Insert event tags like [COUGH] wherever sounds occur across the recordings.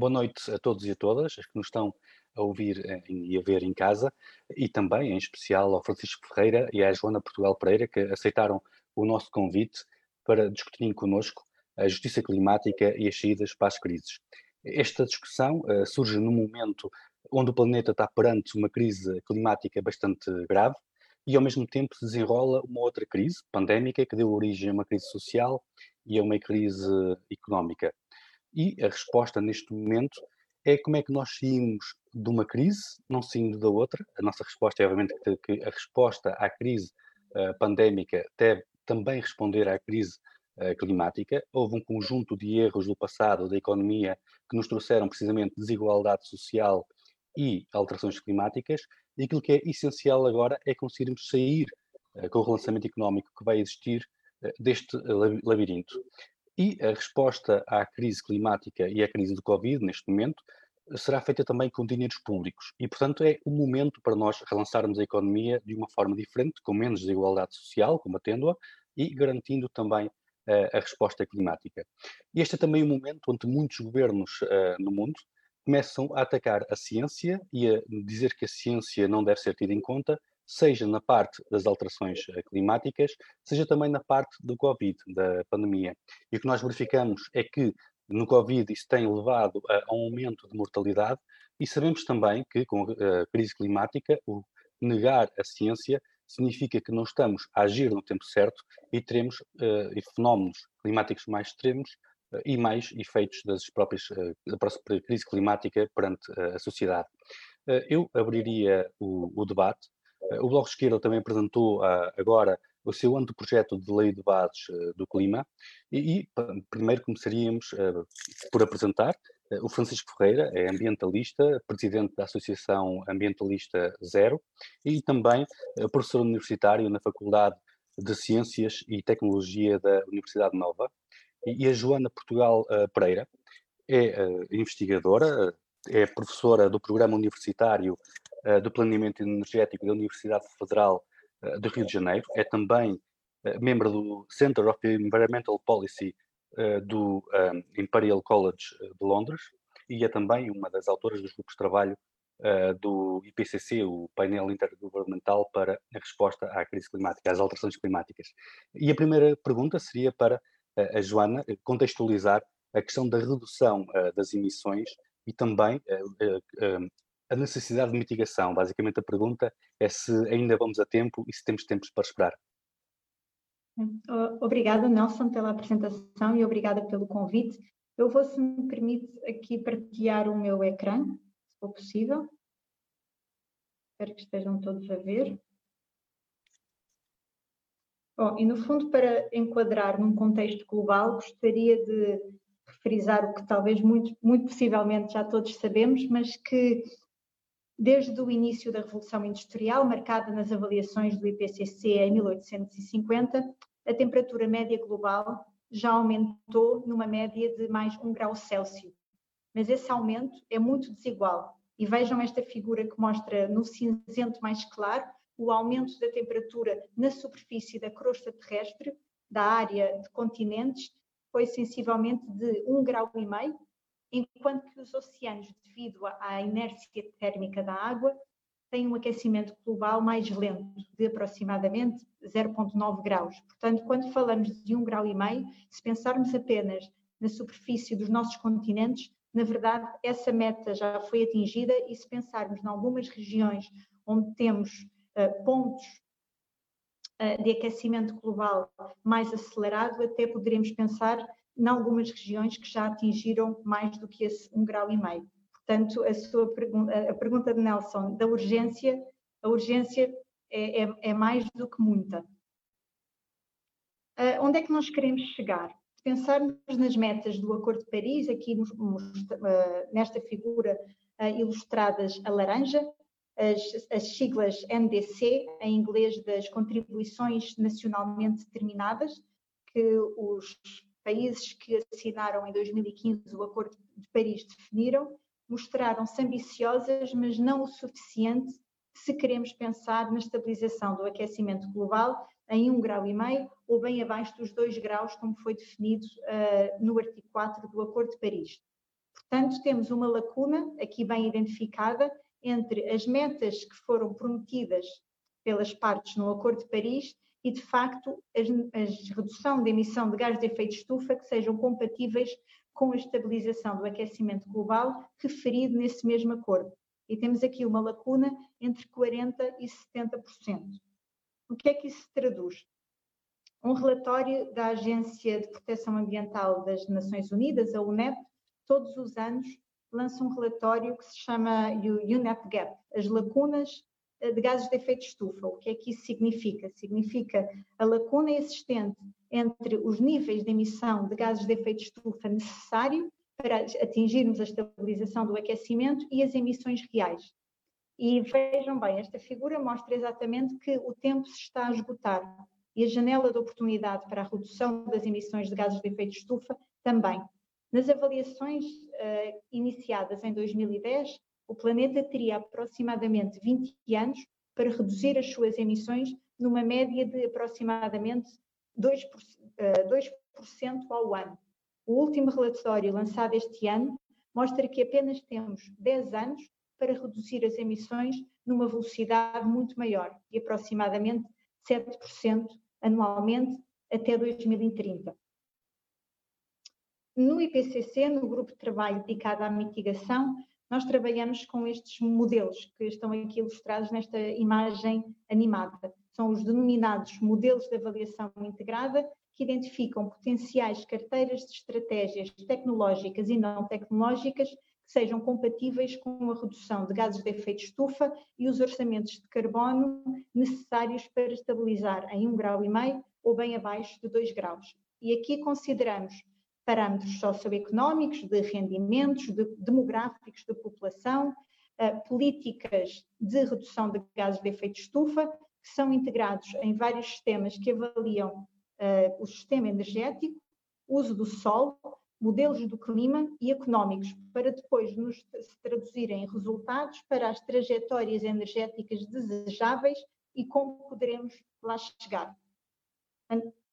boa noite a todos e a todas, as que nos estão a ouvir eh, e a ver em casa, e também, em especial, ao Francisco Ferreira e à Joana Portugal Pereira, que aceitaram o nosso convite para discutirem connosco a justiça climática e as saídas para as crises. Esta discussão uh, surge num momento onde o planeta está perante uma crise climática bastante grave e, ao mesmo tempo, se desenrola uma outra crise pandémica que deu origem a uma crise social e a uma crise económica. E a resposta neste momento é como é que nós saímos de uma crise, não saindo da outra. A nossa resposta é, obviamente, que a resposta à crise uh, pandémica deve também responder à crise uh, climática. Houve um conjunto de erros do passado da economia que nos trouxeram precisamente desigualdade social e alterações climáticas, e aquilo que é essencial agora é conseguirmos sair uh, com o relançamento económico que vai existir deste labirinto. E a resposta à crise climática e à crise do Covid, neste momento, será feita também com dinheiros públicos. E, portanto, é o momento para nós relançarmos a economia de uma forma diferente, com menos desigualdade social, combatendo-a, e garantindo também uh, a resposta climática. E este é também o momento onde muitos governos uh, no mundo começam a atacar a ciência e a dizer que a ciência não deve ser tida em conta seja na parte das alterações eh, climáticas, seja também na parte do Covid, da pandemia. E o que nós verificamos é que no Covid isso tem levado a, a um aumento de mortalidade e sabemos também que com a crise climática o negar a ciência significa que não estamos a agir no tempo certo e teremos uh, fenómenos climáticos mais extremos uh, e mais efeitos das próprias, uh, da própria crise climática perante a sociedade. eu abriria o, o debate o Bloco de Esquerda também apresentou uh, agora o seu anteprojeto de lei de bases uh, do clima e, e primeiro começaríamos uh, por apresentar o Francisco Ferreira, é ambientalista, presidente da Associação Ambientalista Zero e também professor universitário na Faculdade de Ciências e Tecnologia da Universidade Nova. E, a Joana Portugal Pereira é investigadora, é professora do programa universitário do Planeamento Energético da Universidade Federal uh, do Rio de Janeiro, é também uh, membro do Center of Environmental Policy do Imperial College de Londres e é também uma das autoras dos grupos de trabalho do IPCC, o painel intergovernamental para a resposta à crise climática, às alterações climáticas. E a primeira pergunta seria para a Joana contextualizar a questão da redução das emissões e também a necessidade de mitigação. Basicamente, a pergunta é se ainda vamos a tempo e se temos tempos para esperar. Hum, obrigada, Nelson, pela apresentação e obrigada pelo convite. Eu vou, se me permite, aqui partilhar o meu ecrã, se for possível. Espero que estejam todos a ver. Bom, e no fundo, para enquadrar num contexto global, gostaria de frisar o que talvez muito, muito possivelmente já todos sabemos, mas que desde o início da Revolução Industrial, marcada nas avaliações do IPCC em 1850, a temperatura média global já aumentou numa média de mais um grau Celsius. Mas esse aumento é muito desigual. E vejam esta figura que mostra no cinzento mais claro o aumento da temperatura na superfície da crosta terrestre, da área de continentes, foi sensivelmente de um grau e meio enquanto que os oceanos, devido à inércia térmica da água, têm um aquecimento global mais lento, de aproximadamente 0,9 graus. Portanto, quando falamos de um grau e meio, se pensarmos apenas na superfície dos nossos continentes, na verdade, essa meta já foi atingida e se pensarmos em algumas regiões onde temos uh, pontos uh, de aquecimento global mais acelerado, até poderemos pensar em algumas regiões que já atingiram mais do que esse um grau e meio. Portanto, a sua pergunta, a pergunta de Nelson da urgência, a urgência é, é, é mais do que muita. Uh, onde é que nós queremos chegar? Pensarmos nas metas do Acordo de Paris, aqui nos, uh, nesta figura uh, ilustradas a laranja, as, as, siglas NDC, em inglês das contribuições nacionalmente determinadas, que os países que assinaram em 2015 o Acordo de Paris definiram, mostraram-se ambiciosas, mas não o suficiente se queremos pensar na estabilização do aquecimento global em 1,5 grau e meio ou bem abaixo dos 2 graus, como foi definido uh, no artigo 4 do Acordo de Paris. Portanto, temos uma lacuna aqui bem identificada entre as metas que foram prometidas pelas partes no Acordo de Paris e, de facto, a, redução de emissão de gás de efeito de estufa que sejam compatíveis com a estabilização do aquecimento global referido nesse mesmo acordo. E temos aqui uma lacuna entre 40% e 70%. O que é que isso traduz? Um relatório da Agência de Proteção Ambiental das Nações Unidas, a UNEP, todos os anos lança um relatório que se chama o UNEP Gap, as lacunas de gases de efeito estufa. O que é que isso significa? Significa a lacuna existente entre os níveis de emissão de gases de efeito estufa necessário para atingirmos a estabilização do aquecimento e as emissões reais. E vejam bem, esta figura mostra exatamente que o tempo se está a esgotar e a janela de oportunidade para a redução das emissões de gases de efeito estufa também. Nas avaliações uh, iniciadas em 2010, o planeta teria aproximadamente 20 anos para reduzir as suas emissões numa média de aproximadamente 2%, uh, 2 ao ano. O último relatório lançado este ano mostra que apenas temos 10 anos para reduzir as emissões numa velocidade muito maior, de aproximadamente 7% anualmente até 2030. No IPCC, no grupo de trabalho dedicado à mitigação, nós trabalhamos com estes modelos que estão aqui ilustrados nesta imagem animada. São os denominados modelos de avaliação integrada, que identificam potenciais carteiras de estratégias tecnológicas e não tecnológicas que sejam compatíveis com a redução de gases de efeito estufa e os orçamentos de carbono necessários para estabilizar em 1,5 grau ou bem abaixo de 2 graus. E aqui consideramos parâmetros socioeconómicos, de rendimentos, de, demográficos da população, uh, políticas de redução de gases de efeito de estufa, que são integrados em vários sistemas que avaliam uh, o sistema energético, uso do sol, modelos do clima e económicos, para depois nos se traduzirem em resultados para as trajetórias energéticas desejáveis e como poderemos lá chegar.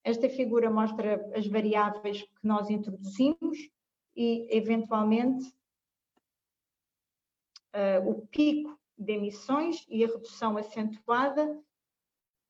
Esta figura mostra as variáveis que nós introduzimos e, eventualmente, uh, o pico de emissões e a redução acentuada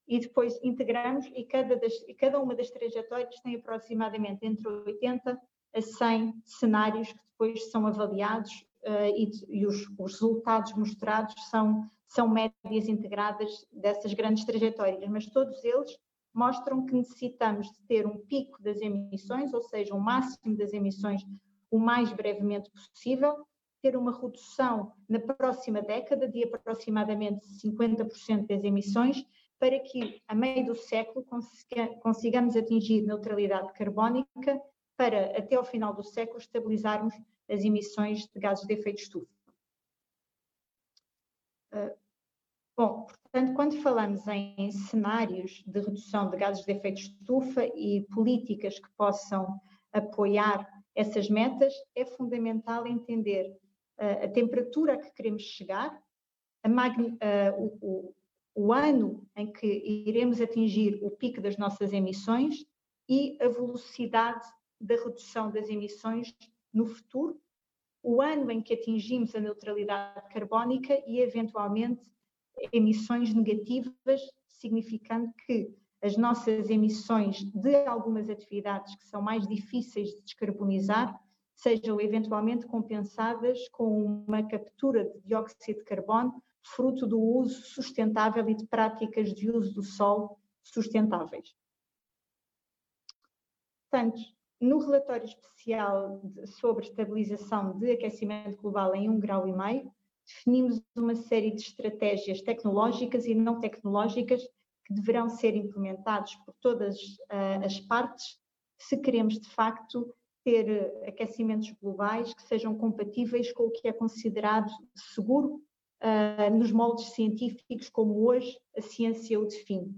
e depois integramos e cada, das, e cada uma das trajetórias tem aproximadamente entre 80 a 100 cenários que depois são avaliados uh, e, e os, os, resultados mostrados são, são médias integradas dessas grandes trajetórias, mas todos eles mostram que necessitamos de ter um pico das emissões, ou seja, um máximo das emissões o mais brevemente possível, ter uma redução na próxima década de aproximadamente 50% das emissões, para que a meio do século consigamos atingir neutralidade carbónica para até ao final do século estabilizarmos as emissões de gases de efeito estufa. Bom, Portanto, quando falamos em cenários de redução de gases de efeito de estufa e políticas que possam apoiar essas metas, é fundamental entender uh, a temperatura a que queremos chegar, uh, o, o, o ano em que iremos atingir o pico das nossas emissões e a velocidade da redução das emissões no futuro, o ano em que atingimos a neutralidade carbónica e, eventualmente, emissões negativas, significando que as nossas emissões de algumas atividades que são mais difíceis de descarbonizar sejam eventualmente compensadas com uma captura de dióxido de carbono fruto do uso sustentável e de práticas de uso do solo sustentáveis. Portanto, no relatório especial sobre estabilização de aquecimento global em 1,5 grau, e meio, definimos uma série de estratégias tecnológicas e não tecnológicas que deverão ser implementados por todas uh, as partes se queremos de facto ter aquecimentos globais que sejam compatíveis com o que é considerado seguro uh, nos moldes científicos como hoje a ciência o define.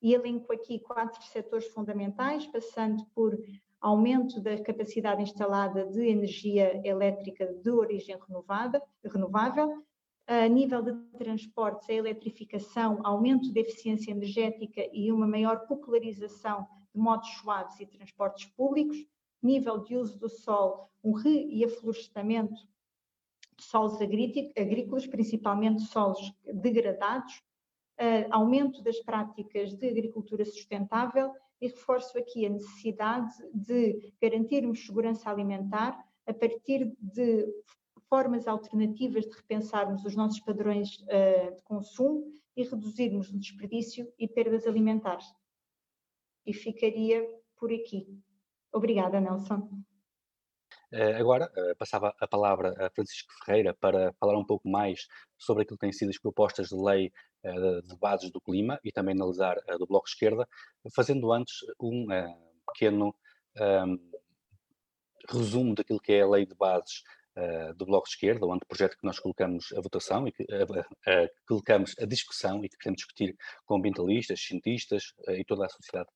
E elenco aqui quatro setores fundamentais, passando por aumento da capacidade instalada de energia elétrica de origem renovada, renovável, a nível de transportes, a eletrificação, aumento da eficiência energética e uma maior popularização de modos suaves e transportes públicos, nível de uso do solo, um re- e aflorestamento de solos agrícolas, principalmente solos degradados, uh, aumento das práticas de agricultura sustentável e reforço aqui a necessidade de garantirmos segurança alimentar a partir de formas alternativas de repensarmos os nossos padrões uh, de consumo e reduzirmos o desperdício e perdas alimentares. E ficaria por aqui. Obrigada, Nelson. Eh, agora, eh, passava a palavra a Francisco Ferreira para falar um pouco mais sobre aquilo que têm sido as propostas de lei de bases do clima e também analisar do Bloco de Esquerda, fazendo antes um pequeno um, resumo daquilo que é a lei de bases uh, do Bloco de Esquerda, o anteprojeto que nós colocamos a votação e que uh, uh, colocamos a discussão e que queremos discutir com ambientalistas, cientistas e toda a sociedade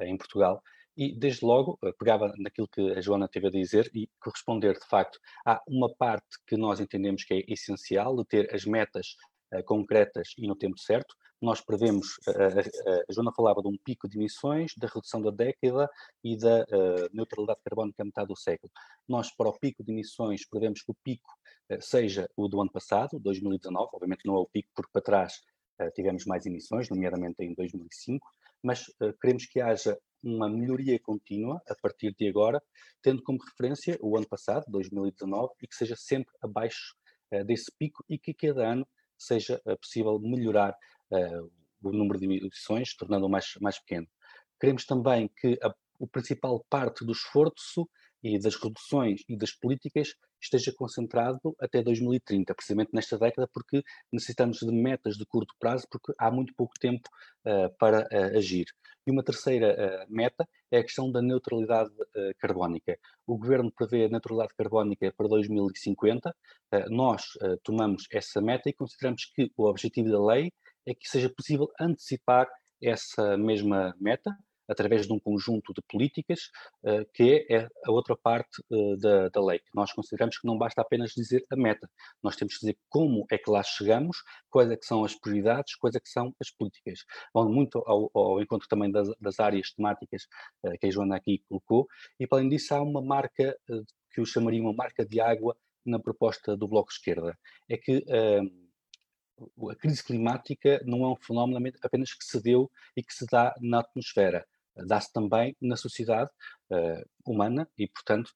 em Portugal. E, desde logo, pegava naquilo que a Joana teve a dizer e corresponder, de facto, há uma parte que nós entendemos que é essencial, de ter as metas concretas e no tempo certo, nós prevemos, a, a, a, Joana falava de um pico de emissões, da redução da década e da neutralidade carbónica a metade do século. Nós, para o pico de emissões, prevemos que o pico seja o do ano passado, 2019, obviamente não é o pico, porque para trás tivemos mais emissões, nomeadamente em 2005, mas queremos que haja uma melhoria contínua a partir de agora, tendo como referência o ano passado, 2019, e que seja sempre abaixo desse pico e que cada ano seja possível melhorar uh, o número de emissões, tornando-o mais, mais pequeno. Queremos também que a, o principal parte do esforço e das reduções e das políticas esteja concentrado até 2030, precisamente nesta década, porque necessitamos de metas de curto prazo, porque há muito pouco tempo uh, para uh, agir. E uma terceira uh, meta é a questão da neutralidade carbónica. O governo prevê a neutralidade carbónica para 2050. nós tomamos essa meta e consideramos que o objetivo da lei é que seja possível antecipar essa mesma meta através de um conjunto de políticas, uh, que é a outra parte uh, da, da lei. Nós consideramos que não basta apenas dizer a meta, nós temos que dizer como é que lá chegamos, quais é que são as prioridades, quais é que são as políticas. Vão muito ao, ao encontro também das, das áreas temáticas uh, que a Joana aqui colocou, e além disso há uma marca que eu chamaria uma marca de água na proposta do Bloco Esquerda. É que a crise climática não é um fenómeno apenas que se deu e que se dá na atmosfera, dá-se também na sociedade uh, humana e, portanto,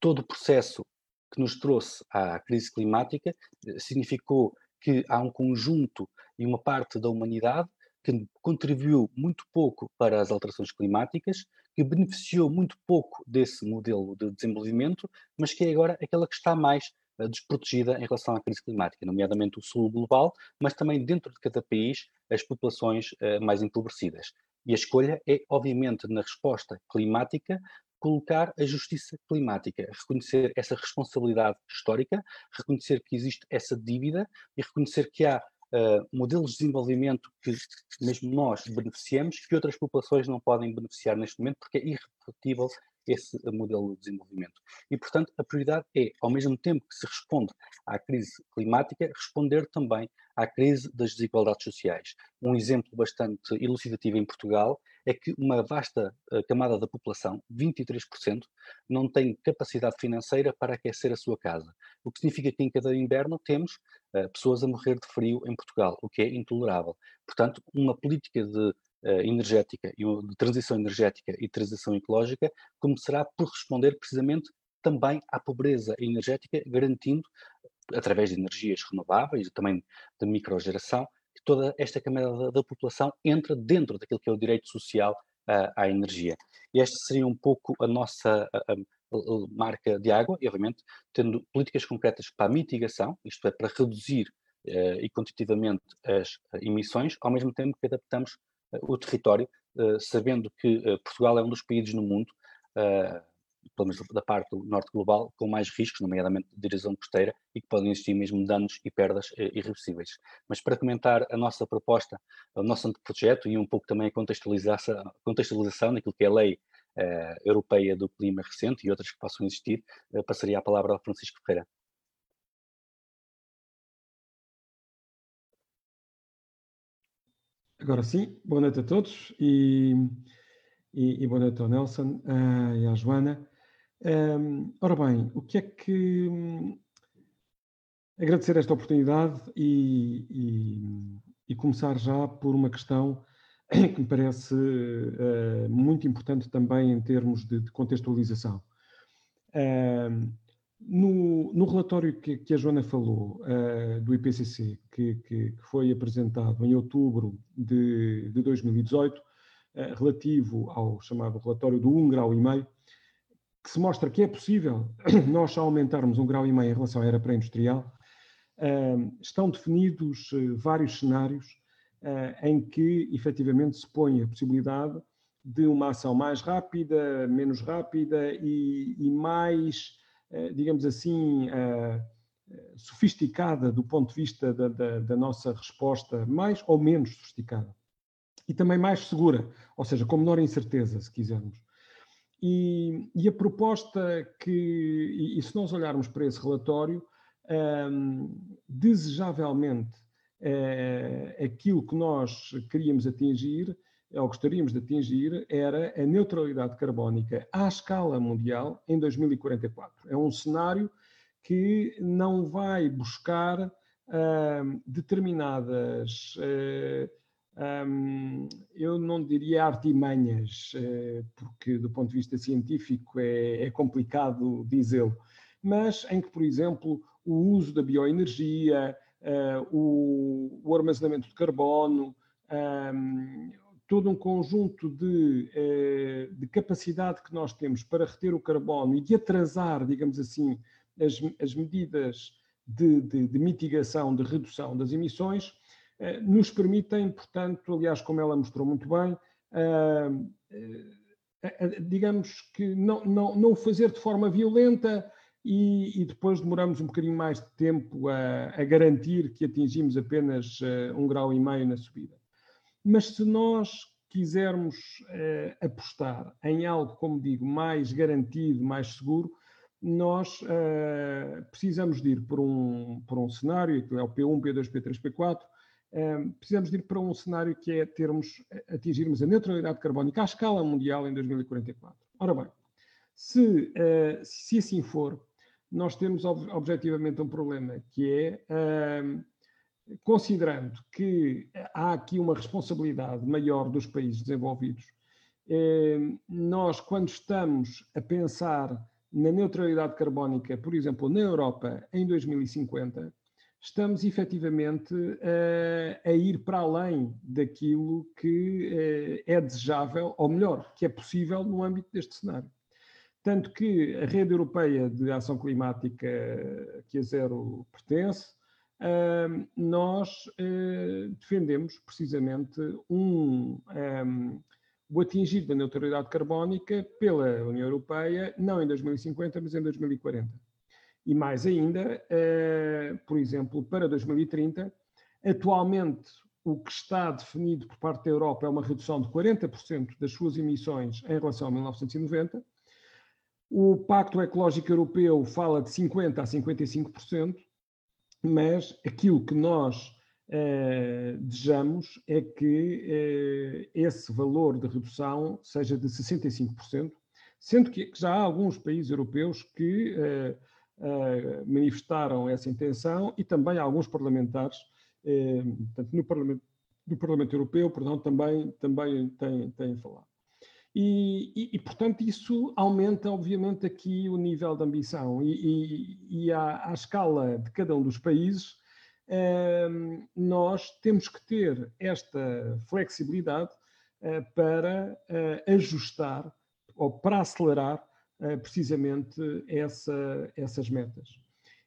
todo o processo que nos trouxe à crise climática uh, significou que há um conjunto e uma parte da humanidade que contribuiu muito pouco para as alterações climáticas, que beneficiou muito pouco desse modelo de desenvolvimento, mas que é agora aquela que está mais desprotegida em relação à crise climática, nomeadamente o sul global, mas também dentro de cada país as populações mais empobrecidas. E a escolha é, obviamente, na resposta climática, colocar a justiça climática, reconhecer essa responsabilidade histórica, reconhecer que existe essa dívida e reconhecer que há uh, modelos de desenvolvimento que mesmo nós beneficiamos, que outras populações não podem beneficiar neste momento, porque é irrepetível esse modelo de desenvolvimento. E, portanto, a prioridade é, ao mesmo tempo que se responde à crise climática, responder também à crise das desigualdades sociais. Um exemplo bastante elucidativo em Portugal é que uma vasta uh, camada da população, 23%, não tem capacidade financeira para aquecer a sua casa. O que significa que em cada inverno temos uh, pessoas a morrer de frio em Portugal, o que é intolerável. Portanto, uma política de energética e de transição energética e transição ecológica começará por responder precisamente também à pobreza energética, garantindo, através de energias renováveis e também de microgeração, que toda esta camada da, da população entra dentro daquilo que é o direito social uh, à energia. E esta seria um pouco a nossa marca de água, e obviamente tendo políticas concretas para a mitigação, isto é, para reduzir uh, e quantitativamente as emissões, ao mesmo tempo que adaptamos o território, eh, sabendo que eh, Portugal é um dos países no mundo, eh, pelo menos da parte do norte global, com mais riscos, nomeadamente de direção costeira, e que podem existir mesmo danos e perdas irreversíveis. Mas para comentar a nossa proposta, o nosso anteprojeto e um pouco também a contextualização, contextualização daquilo que é a lei europeia do clima recente e outras que possam existir, passaria a palavra ao Francisco Ferreira. Agora sim, boa noite a todos e, e, e boa noite ao Nelson uh, e à Joana. Um, ora bem, o que é que. Hum, agradecer esta oportunidade e, e, começar já por uma questão [COUGHS] que me parece uh, muito importante também em termos de, de contextualização. Uh, no, no, relatório que, que, a Joana falou, uh, do IPCC, que, que, que, foi apresentado em outubro de, de 2018, relativo ao chamado relatório do 1,5 grau, e meio, que se mostra que é possível [COUGHS] nós aumentarmos um grau e meio em relação à era pré-industrial, estão definidos eh, vários cenários eh, em que efetivamente se põe a possibilidade de uma ação mais rápida, menos rápida e, e mais, eh, digamos assim, sofisticada do ponto de vista da, da, da, nossa resposta, mais ou menos sofisticada. E também mais segura, ou seja, com menor incerteza, se quisermos. E, e a proposta que, e, e, se nós olharmos para esse relatório, um, desejavelmente uh, aquilo que nós queríamos atingir, ou gostaríamos de atingir, era a neutralidade carbónica à escala mundial em 2044. É um cenário que não vai buscar uh, determinadas, uh, um, eu não diria artimanhas, uh, porque do ponto de vista científico é, é complicado dizê-lo, mas em que, por exemplo, o uso da bioenergia, uh, o, o, armazenamento de carbono, um, todo um conjunto de, uh, de, capacidade que nós temos para reter o carbono e de atrasar, digamos assim, as, as medidas de, de, de, mitigação, de redução das emissões, uh, nos permitem, portanto, aliás, como ela mostrou muito bem, digamos que não, não, não fazer de forma violenta, e, e, depois demoramos um bocadinho mais de tempo a, a garantir que atingimos apenas um grau e meio na subida. Mas se nós quisermos uh, apostar em algo, como digo, mais garantido, mais seguro, nós uh, precisamos de ir por um, por um cenário, que é o P1, P2, P3, P4, precisamos de ir para um cenário que é termos, atingirmos a neutralidade carbónica à escala mundial em 2044. Ora bem, se, se assim for, nós temos ob objetivamente um problema, que é, considerando que há aqui uma responsabilidade maior dos países desenvolvidos, uh, nós, quando estamos a pensar na neutralidade carbónica, por exemplo, na Europa em 2050, estamos efetivamente uh, a ir para além daquilo que uh, é desejável, ou melhor, que é possível no âmbito deste cenário. Tanto que a rede europeia de ação climática que a Zero pertence, nós eh, defendemos precisamente um, um, o atingir da neutralidade carbónica pela União Europeia, não em 2050, mas em 2040. E mais ainda, eh, por exemplo, para 2030, atualmente o que está definido por parte da Europa é uma redução de 40% das suas emissões em relação a 1990, o Pacto Ecológico Europeu fala de 50% a 55%, mas aquilo que nós eh, desejamos é que eh, esse valor de redução seja de 65%, sendo que já há alguns países europeus que eh, manifestaram essa intenção e também alguns parlamentares, tanto no Parlamento, no Parlamento Europeu, perdão, também, também têm, têm falado. E, e, e, portanto, isso aumenta, obviamente, aqui o nível de ambição. E, e à, à, escala de cada um dos países, eh, nós temos que ter esta flexibilidade eh, para eh, ajustar ou para acelerar eh, precisamente essa, essas metas.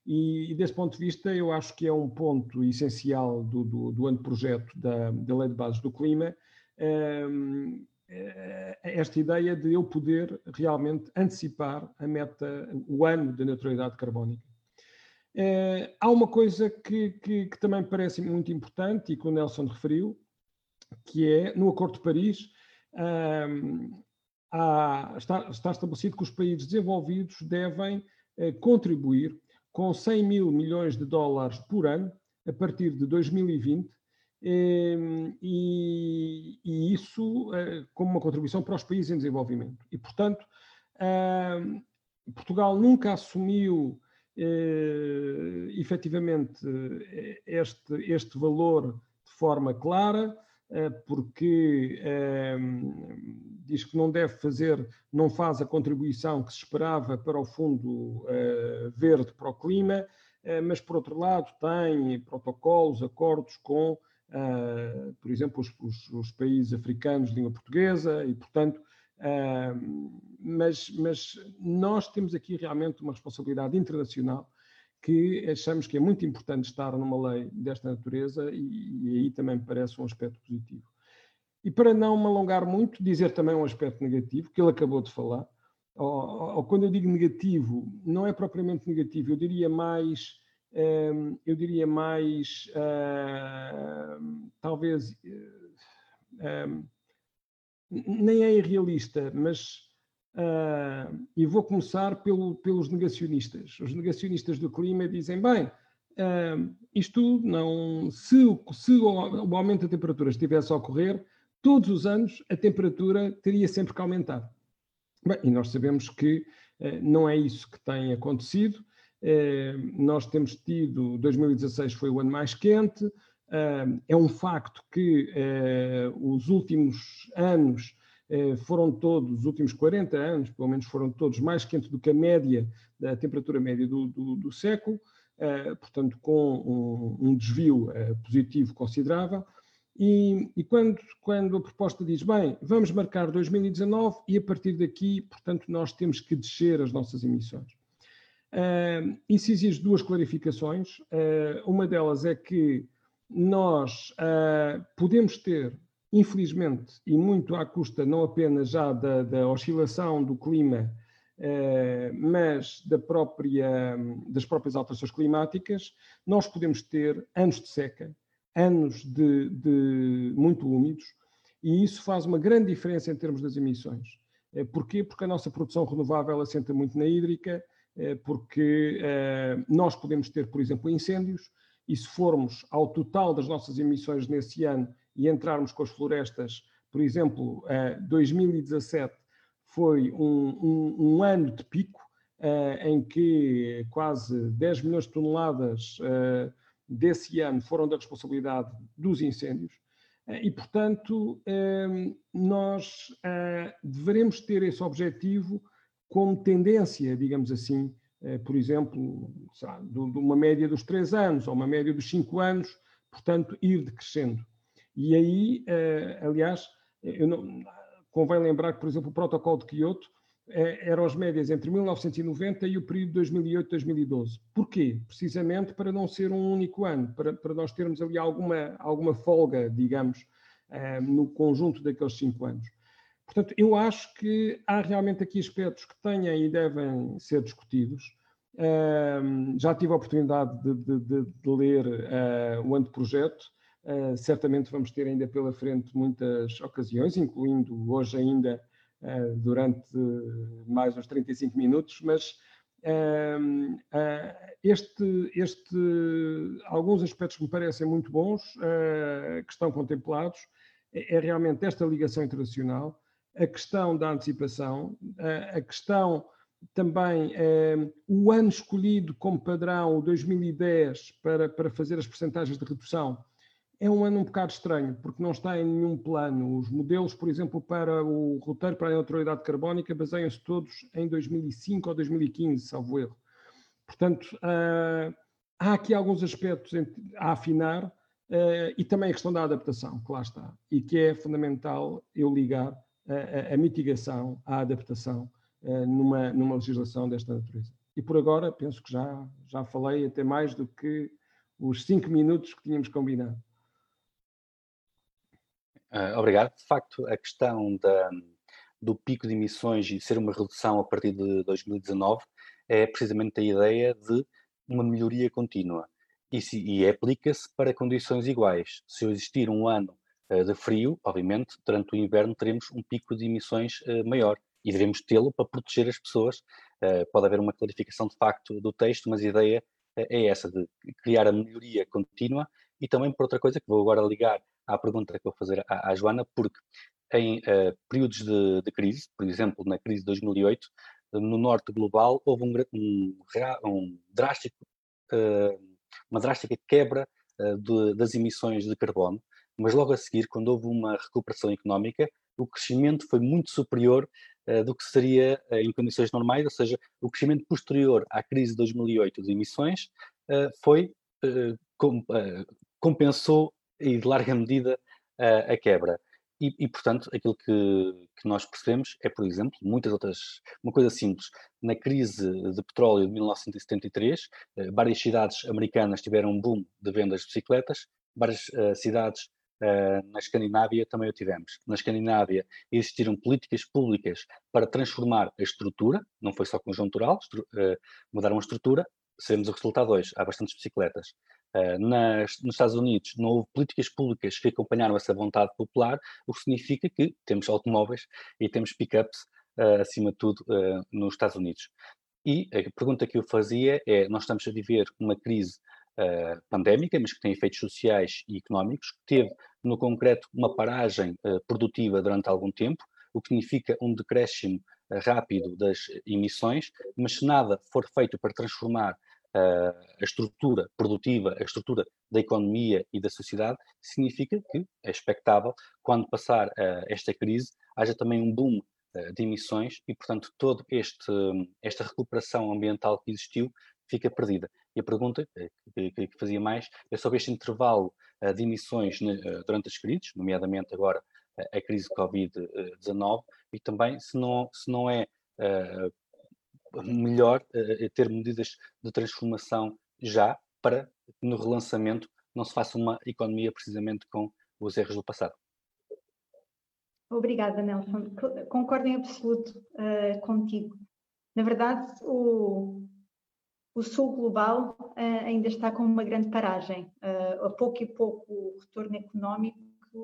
E, desse ponto de vista, eu acho que é um ponto essencial do, do, do anteprojeto da, da Lei de Bases do Clima eh, eh, esta ideia de eu poder realmente antecipar a meta, o ano da neutralidade carbónica. Eh, há uma coisa que, que, que, também parece muito importante e que o Nelson referiu, que é no Acordo de Paris, ehm, há, está, está, estabelecido que os países desenvolvidos devem eh, contribuir com 100 mil milhões de dólares por ano a partir de 2020 Ehm, e, e, isso eh, como uma contribuição para os países em desenvolvimento. E, portanto, ehm, Portugal nunca assumiu efetivamente este, este valor de forma clara, porque diz que não deve fazer, não faz a contribuição que se esperava para o Fundo Verde para o Clima, mas por outro lado tem protocolos, acordos com uh, por exemplo, os, os, os, países africanos de língua portuguesa e, portanto, uh, mas, mas nós temos aqui realmente uma responsabilidade internacional que achamos que é muito importante estar numa lei desta natureza e, e aí também me parece um aspecto positivo. E para não me alongar muito, dizer também um aspecto negativo, que ele acabou de falar, ou, ou, quando eu digo negativo, não é propriamente negativo, eu diria mais eu diria mais, talvez, nem é irrealista, mas e vou começar pelo, pelos negacionistas. Os negacionistas do clima dizem: bem, uh, isto não. Se, se o, o, aumento da temperatura estivesse a ocorrer, todos os anos a temperatura teria sempre que aumentar. Bem, e nós sabemos que uh, não é isso que tem acontecido. Eh, nós temos tido, 2016 foi o ano mais quente, eh, é um facto que eh, os últimos anos foram todos, os últimos 40 anos, pelo menos foram todos mais quentes do que a média, da temperatura média do, do, do século, portanto com um, um desvio positivo considerável. E, e, quando, quando a proposta diz, bem, vamos marcar 2019 e a partir daqui, portanto, nós temos que descer as nossas emissões. Uh, isso exige duas clarificações. Uh, uma delas é que nós uh, podemos ter, infelizmente, e muito à custa não apenas já da, da oscilação do clima, mas da própria, das próprias alterações climáticas, nós podemos ter anos de seca, anos de, de muito úmidos, e isso faz uma grande diferença em termos das emissões. Porquê? Porque a nossa produção renovável assenta muito na hídrica, porque eh, nós podemos ter, por exemplo, incêndios, e se formos ao total das nossas emissões nesse ano e entrarmos com as florestas, por exemplo, 2017 foi um, um, um ano de pico, em que quase 10 milhões de toneladas desse ano foram da responsabilidade dos incêndios. E, portanto, nós devemos ter esse objetivo como tendência, digamos assim, eh, por exemplo, de uma média dos três anos ou uma média dos cinco anos, portanto, ir decrescendo. E aí, eh, aliás, não, convém lembrar que, por exemplo, o protocolo de eh, eram as médias entre 1990 e o período 2008-2012. Porquê? Precisamente para não ser um único ano, para, para nós termos ali alguma, alguma folga, digamos, no conjunto daqueles cinco anos. Portanto, eu acho que há realmente aqui aspectos que têm e devem ser discutidos. Uh, já tive a oportunidade de, de, de, de ler uh, o anteprojeto. Uh, certamente vamos ter ainda pela frente muitas ocasiões, incluindo hoje ainda uh, durante mais uns 35 minutos, mas este, este, alguns aspectos que me parecem muito bons, que estão contemplados, é, é realmente esta ligação internacional, a questão da antecipação, a, questão também eh, o ano escolhido como padrão, o 2010, para, para fazer as percentagens de redução, é um ano um bocado estranho, porque não está em nenhum plano. Os modelos, por exemplo, para o roteiro para a neutralidade carbónica baseiam-se todos em 2005 ou 2015, salvo erro. Portanto, uh, há aqui alguns aspectos a afinar uh, e também a questão da adaptação, que lá está, e que é fundamental eu ligar a, a mitigação, a adaptação uh, numa, numa legislação desta natureza. E por agora, penso que já, já falei até mais do que os cinco minutos que tínhamos combinado. Uh, obrigado. De facto, a questão da, do pico de emissões e ser uma redução a partir de 2019 é precisamente a ideia de uma melhoria contínua. E, e aplica-se para condições iguais. Se existir um ano eh, de frio, obviamente, durante o inverno teremos um pico de emissões eh, maior e devemos tê-lo para proteger as pessoas. Eh, pode haver uma clarificação de facto do texto, mas a ideia é essa, de criar a melhoria contínua e também por outra coisa que vou agora ligar à pergunta que vou fazer à, Joana, porque em períodos de, de, crise, por exemplo, na crise de 2008, no norte global houve um, um, um drástico, uma drástica quebra de, das emissões de carbono, mas logo a seguir, quando houve uma recuperação económica, o crescimento foi muito superior uh, do que seria uh, em condições normais, ou seja, o crescimento posterior à crise de 2008 de emissões uh, foi com, compensou e de larga medida a quebra. E, e, portanto, aquilo que, que, nós percebemos é, por exemplo, muitas outras, uma coisa simples. Na crise de petróleo de 1973, várias cidades americanas tiveram um boom de vendas de bicicletas, várias cidades Uh, na Escandinávia também o tivemos. Na Escandinávia existiram políticas públicas para transformar a estrutura, não foi só conjuntural, uh, mudaram a estrutura, sabemos o resultado hoje, há bastantes bicicletas. Uh, nas, nos Estados Unidos não houve políticas públicas que acompanharam essa vontade popular, o que significa que temos automóveis e temos pickups, acima de tudo, nos Estados Unidos. E a pergunta que eu fazia é, nós estamos a viver uma crise pandémica, mas que tem efeitos sociais e económicos, que teve, no concreto, uma paragem uh, produtiva durante algum tempo, o que significa um decréscimo uh, rápido das emissões, mas se nada for feito para transformar a estrutura produtiva, a estrutura da economia e da sociedade, significa que é expectável, quando passar esta crise, haja também um boom de emissões e, portanto, toda esta recuperação ambiental que existiu fica perdida. E a pergunta que, que, que fazia mais é sobre este intervalo de emissões uh, durante as crises, nomeadamente agora uh, a crise Covid-19, e também se não, se não é melhor ter medidas de transformação já para no relançamento não se faça uma economia precisamente com os erros do passado. Obrigada, Nelson. Concordo em absoluto uh, contigo. Na verdade, o, o sul global uh, ainda está com uma grande paragem. Uh, a pouco e pouco o retorno económico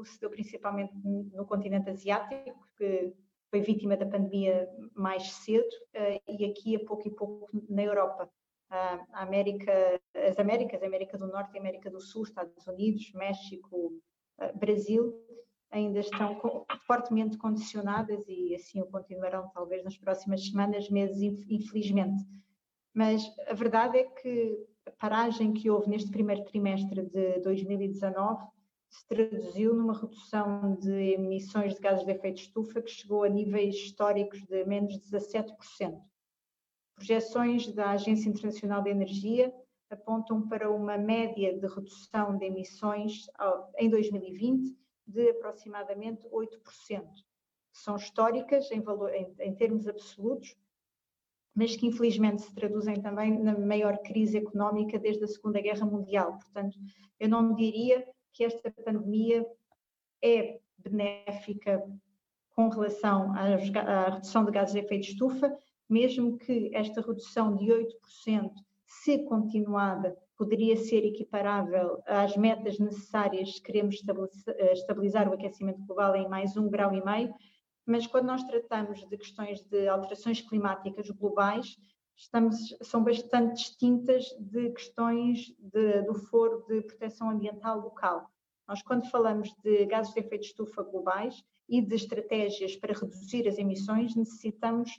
se deu principalmente no continente asiático, que foi vítima da pandemia mais cedo, uh, e aqui a pouco e pouco na Europa. a América, as Américas, América do Norte América do Sul, Estados Unidos, México, Brasil, ainda estão fortemente condicionadas e assim o continuarão talvez nas próximas semanas, meses, infelizmente mas a verdade é que a paragem que houve neste primeiro trimestre de 2019 se traduziu numa redução de emissões de gases de efeito de estufa que chegou a níveis históricos de menos 17%. Projeções da Agência Internacional de Energia apontam para uma média de redução de emissões em 2020 de aproximadamente 8%, que são históricas em, valor, em, em termos absolutos, mas que infelizmente se traduzem também na maior crise económica desde a Segunda Guerra Mundial. Portanto, eu não diria que esta pandemia é benéfica com relação à redução de gases de efeito de estufa, mesmo que esta redução de 8%, se continuada, poderia ser equiparável às metas necessárias se queremos estabilizar o aquecimento global em mais um grau e meio, mas quando nós tratamos de questões de alterações climáticas globais, estamos, são bastante distintas de questões de, do foro de proteção ambiental local. Nós, quando falamos de gases de efeito de estufa globais e de estratégias para reduzir as emissões, necessitamos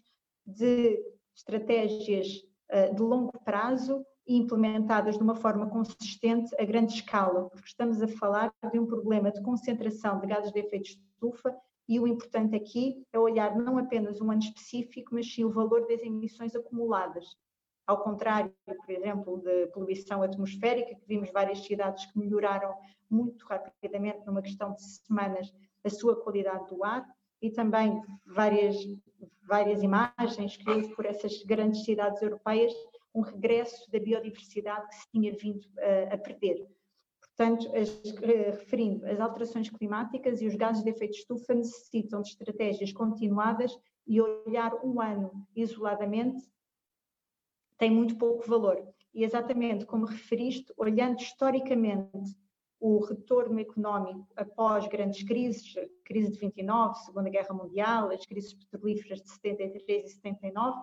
de estratégias uh, de longo prazo e implementadas de uma forma consistente a grande escala, porque estamos a falar de um problema de concentração de gases de efeito de estufa e o importante aqui é olhar não apenas um ano específico, mas sim o valor das emissões acumuladas. Ao contrário, por exemplo, da poluição atmosférica, que vimos várias cidades que melhoraram muito rapidamente, numa questão de semanas, a sua qualidade do ar, e também várias, várias imagens que por essas grandes cidades europeias, um regresso da biodiversidade que se tinha vindo a, a perder. Portanto, as, eh, referindo as alterações climáticas e os gases de efeito de estufa necessitam de estratégias continuadas e olhar um ano isoladamente tem muito pouco valor. E exatamente como referiste, olhando historicamente o retorno económico após grandes crises, crise de 29, Segunda Guerra Mundial, as crises petrolíferas de 73 e 79,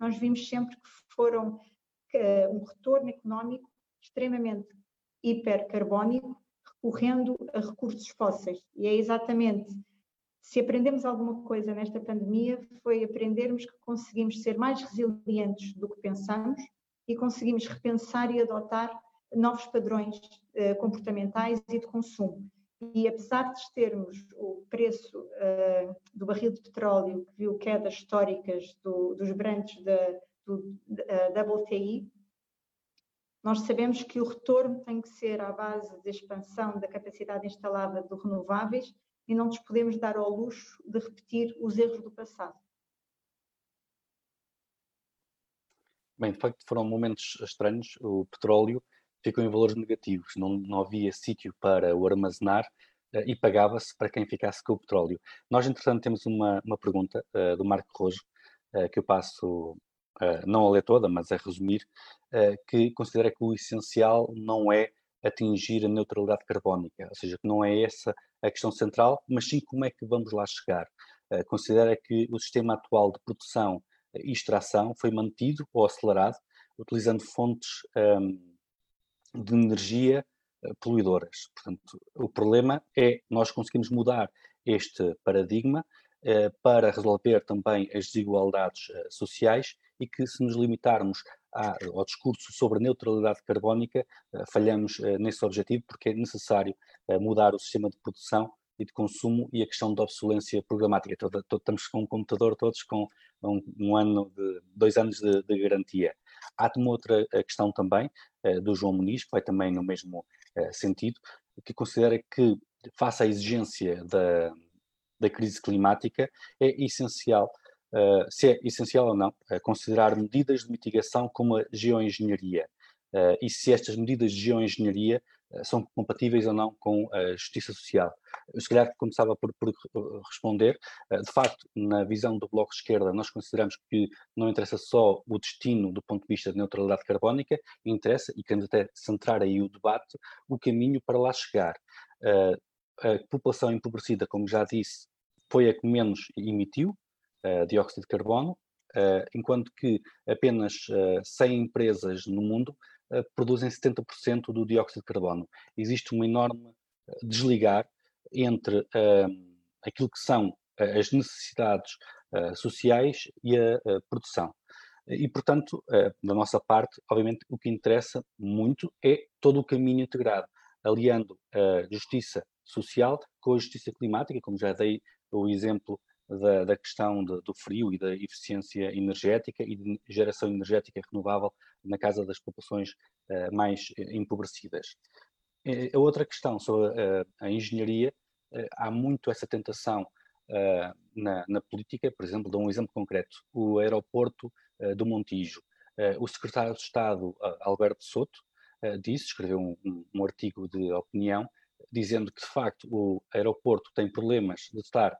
nós vimos sempre que foram uh, um retorno económico extremamente hipercarbónico recorrendo a recursos fósseis. E é exatamente se aprendemos alguma coisa nesta pandemia, foi aprendermos que conseguimos ser mais resilientes do que pensamos e conseguimos repensar e adotar novos padrões uh, comportamentais e de consumo. E apesar de termos o preço uh, do barril de petróleo que viu quedas históricas do, dos branches do uh, WTI, nós sabemos que o retorno tem que ser à base da expansão da capacidade instalada de renováveis e não nos podemos dar ao luxo de repetir os erros do passado. Bem, de facto foram momentos estranhos. O petróleo ficou em valores negativos, não, não havia sítio para o armazenar uh, e pagava-se para quem ficasse com o petróleo. Nós, entretanto, temos uma, uma pergunta uh, do Marco Rojo, uh, que eu passo não a ler toda, mas a resumir, que considera que o essencial não é atingir a neutralidade carbónica, ou seja, que não é essa a questão central, mas sim como é que vamos lá chegar. considera que o sistema atual de produção e extração foi mantido ou acelerado, utilizando fontes um, de energia poluidoras. Portanto, o problema é nós conseguimos mudar este paradigma uh, para resolver também as desigualdades uh, sociais e que se nos limitarmos à, ao discurso sobre a neutralidade carbónica, falhamos nesse objetivo porque é necessário mudar o sistema de produção e de consumo e a questão da obsolência programática. Todo, todo, estamos com um computador todos com um, um ano, de, dois anos de, de, garantia. Há uma outra eh, questão também, do João Muniz, que vai também no mesmo sentido, que considera que, face à exigência da, da crise climática, é essencial, uh, se é essencial ou não, considerar medidas de mitigação como a geoengenharia. e se estas medidas de geoengenharia eh, são compatíveis ou não com a justiça social. Eu, se calhar, começava por, por, responder. Eh, de facto, na visão do Bloco de Esquerda, nós consideramos que não interessa só o destino do ponto de vista de neutralidade carbónica, interessa, e queremos até centrar aí o debate, o caminho para lá chegar. Eh, a população empobrecida, como já disse, foi a que menos emitiu dióxido de carbono, enquanto que apenas 100 empresas no mundo produzem 70% do dióxido de carbono. Existe um enorme eh, desligar entre aquilo que são as necessidades sociais e a produção. E, portanto, da nossa parte, obviamente, o que interessa muito é todo o caminho integrado, aliando a justiça social com a justiça climática, como já dei o exemplo da, da questão de, do frio e da eficiência energética e de geração energética renovável na casa das populações uh, mais eh, empobrecidas. A outra questão sobre a, a engenharia, uh, há muito essa tentação na, na, política, por exemplo, dou um exemplo concreto, o aeroporto do Montijo. o secretário de Estado, Alberto Soto, disse, escreveu um, um, um artigo de opinião, dizendo que, de facto, o aeroporto tem problemas de estar eh,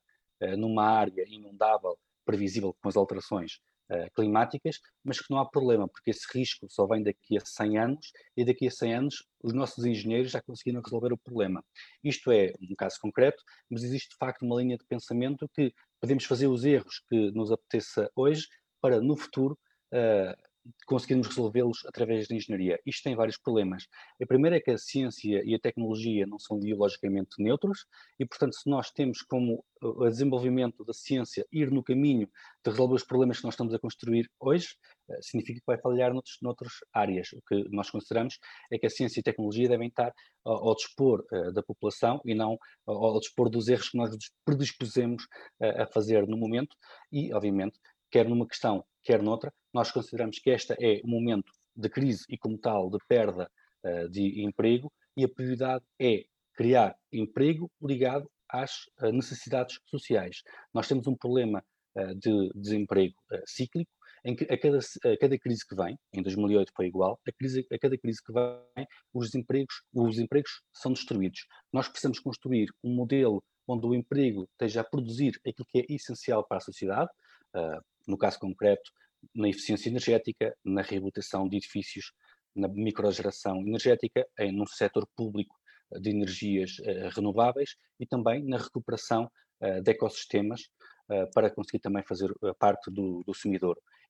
numa área inundável previsível com as alterações uh, climáticas, mas que não há problema, porque esse risco só vem daqui a 100 anos e daqui a 100 anos os nossos engenheiros já conseguiram resolver o problema. Isto é um caso concreto, mas existe de facto uma linha de pensamento que podemos fazer os erros que nos apeteça hoje para no futuro uh, conseguirmos resolvê-los através da engenharia. Isto tem vários problemas. A primeira é que a ciência e a tecnologia não são biologicamente neutros e, portanto, se nós temos como uh, o desenvolvimento da ciência ir no caminho de resolver os problemas que nós estamos a construir hoje, uh, significa que vai falhar noutros, noutras áreas. O que nós consideramos é que a ciência e a tecnologia devem estar ao, ao dispor uh, da população e não ao, ao, dispor dos erros que nós predispusemos uh, a fazer no momento e, obviamente, quer numa questão, quer noutra, nós consideramos que esta é um momento de crise e, como tal, de perda uh, de emprego e a prioridade é criar emprego ligado às uh, necessidades sociais. Nós temos um problema uh, de desemprego cíclico, em que a cada, a cada, crise que vem, em 2008 foi igual, a, crise, a cada crise que vem, os empregos, os empregos são destruídos. Nós precisamos construir um modelo onde o emprego esteja a produzir aquilo que é essencial para a sociedade, no caso concreto, na eficiência energética, na reabilitação de edifícios, na microgeração energética, em, num setor público eh, de energias uh, renováveis e também na recuperação uh, de ecossistemas uh, para conseguir também fazer parte do, do.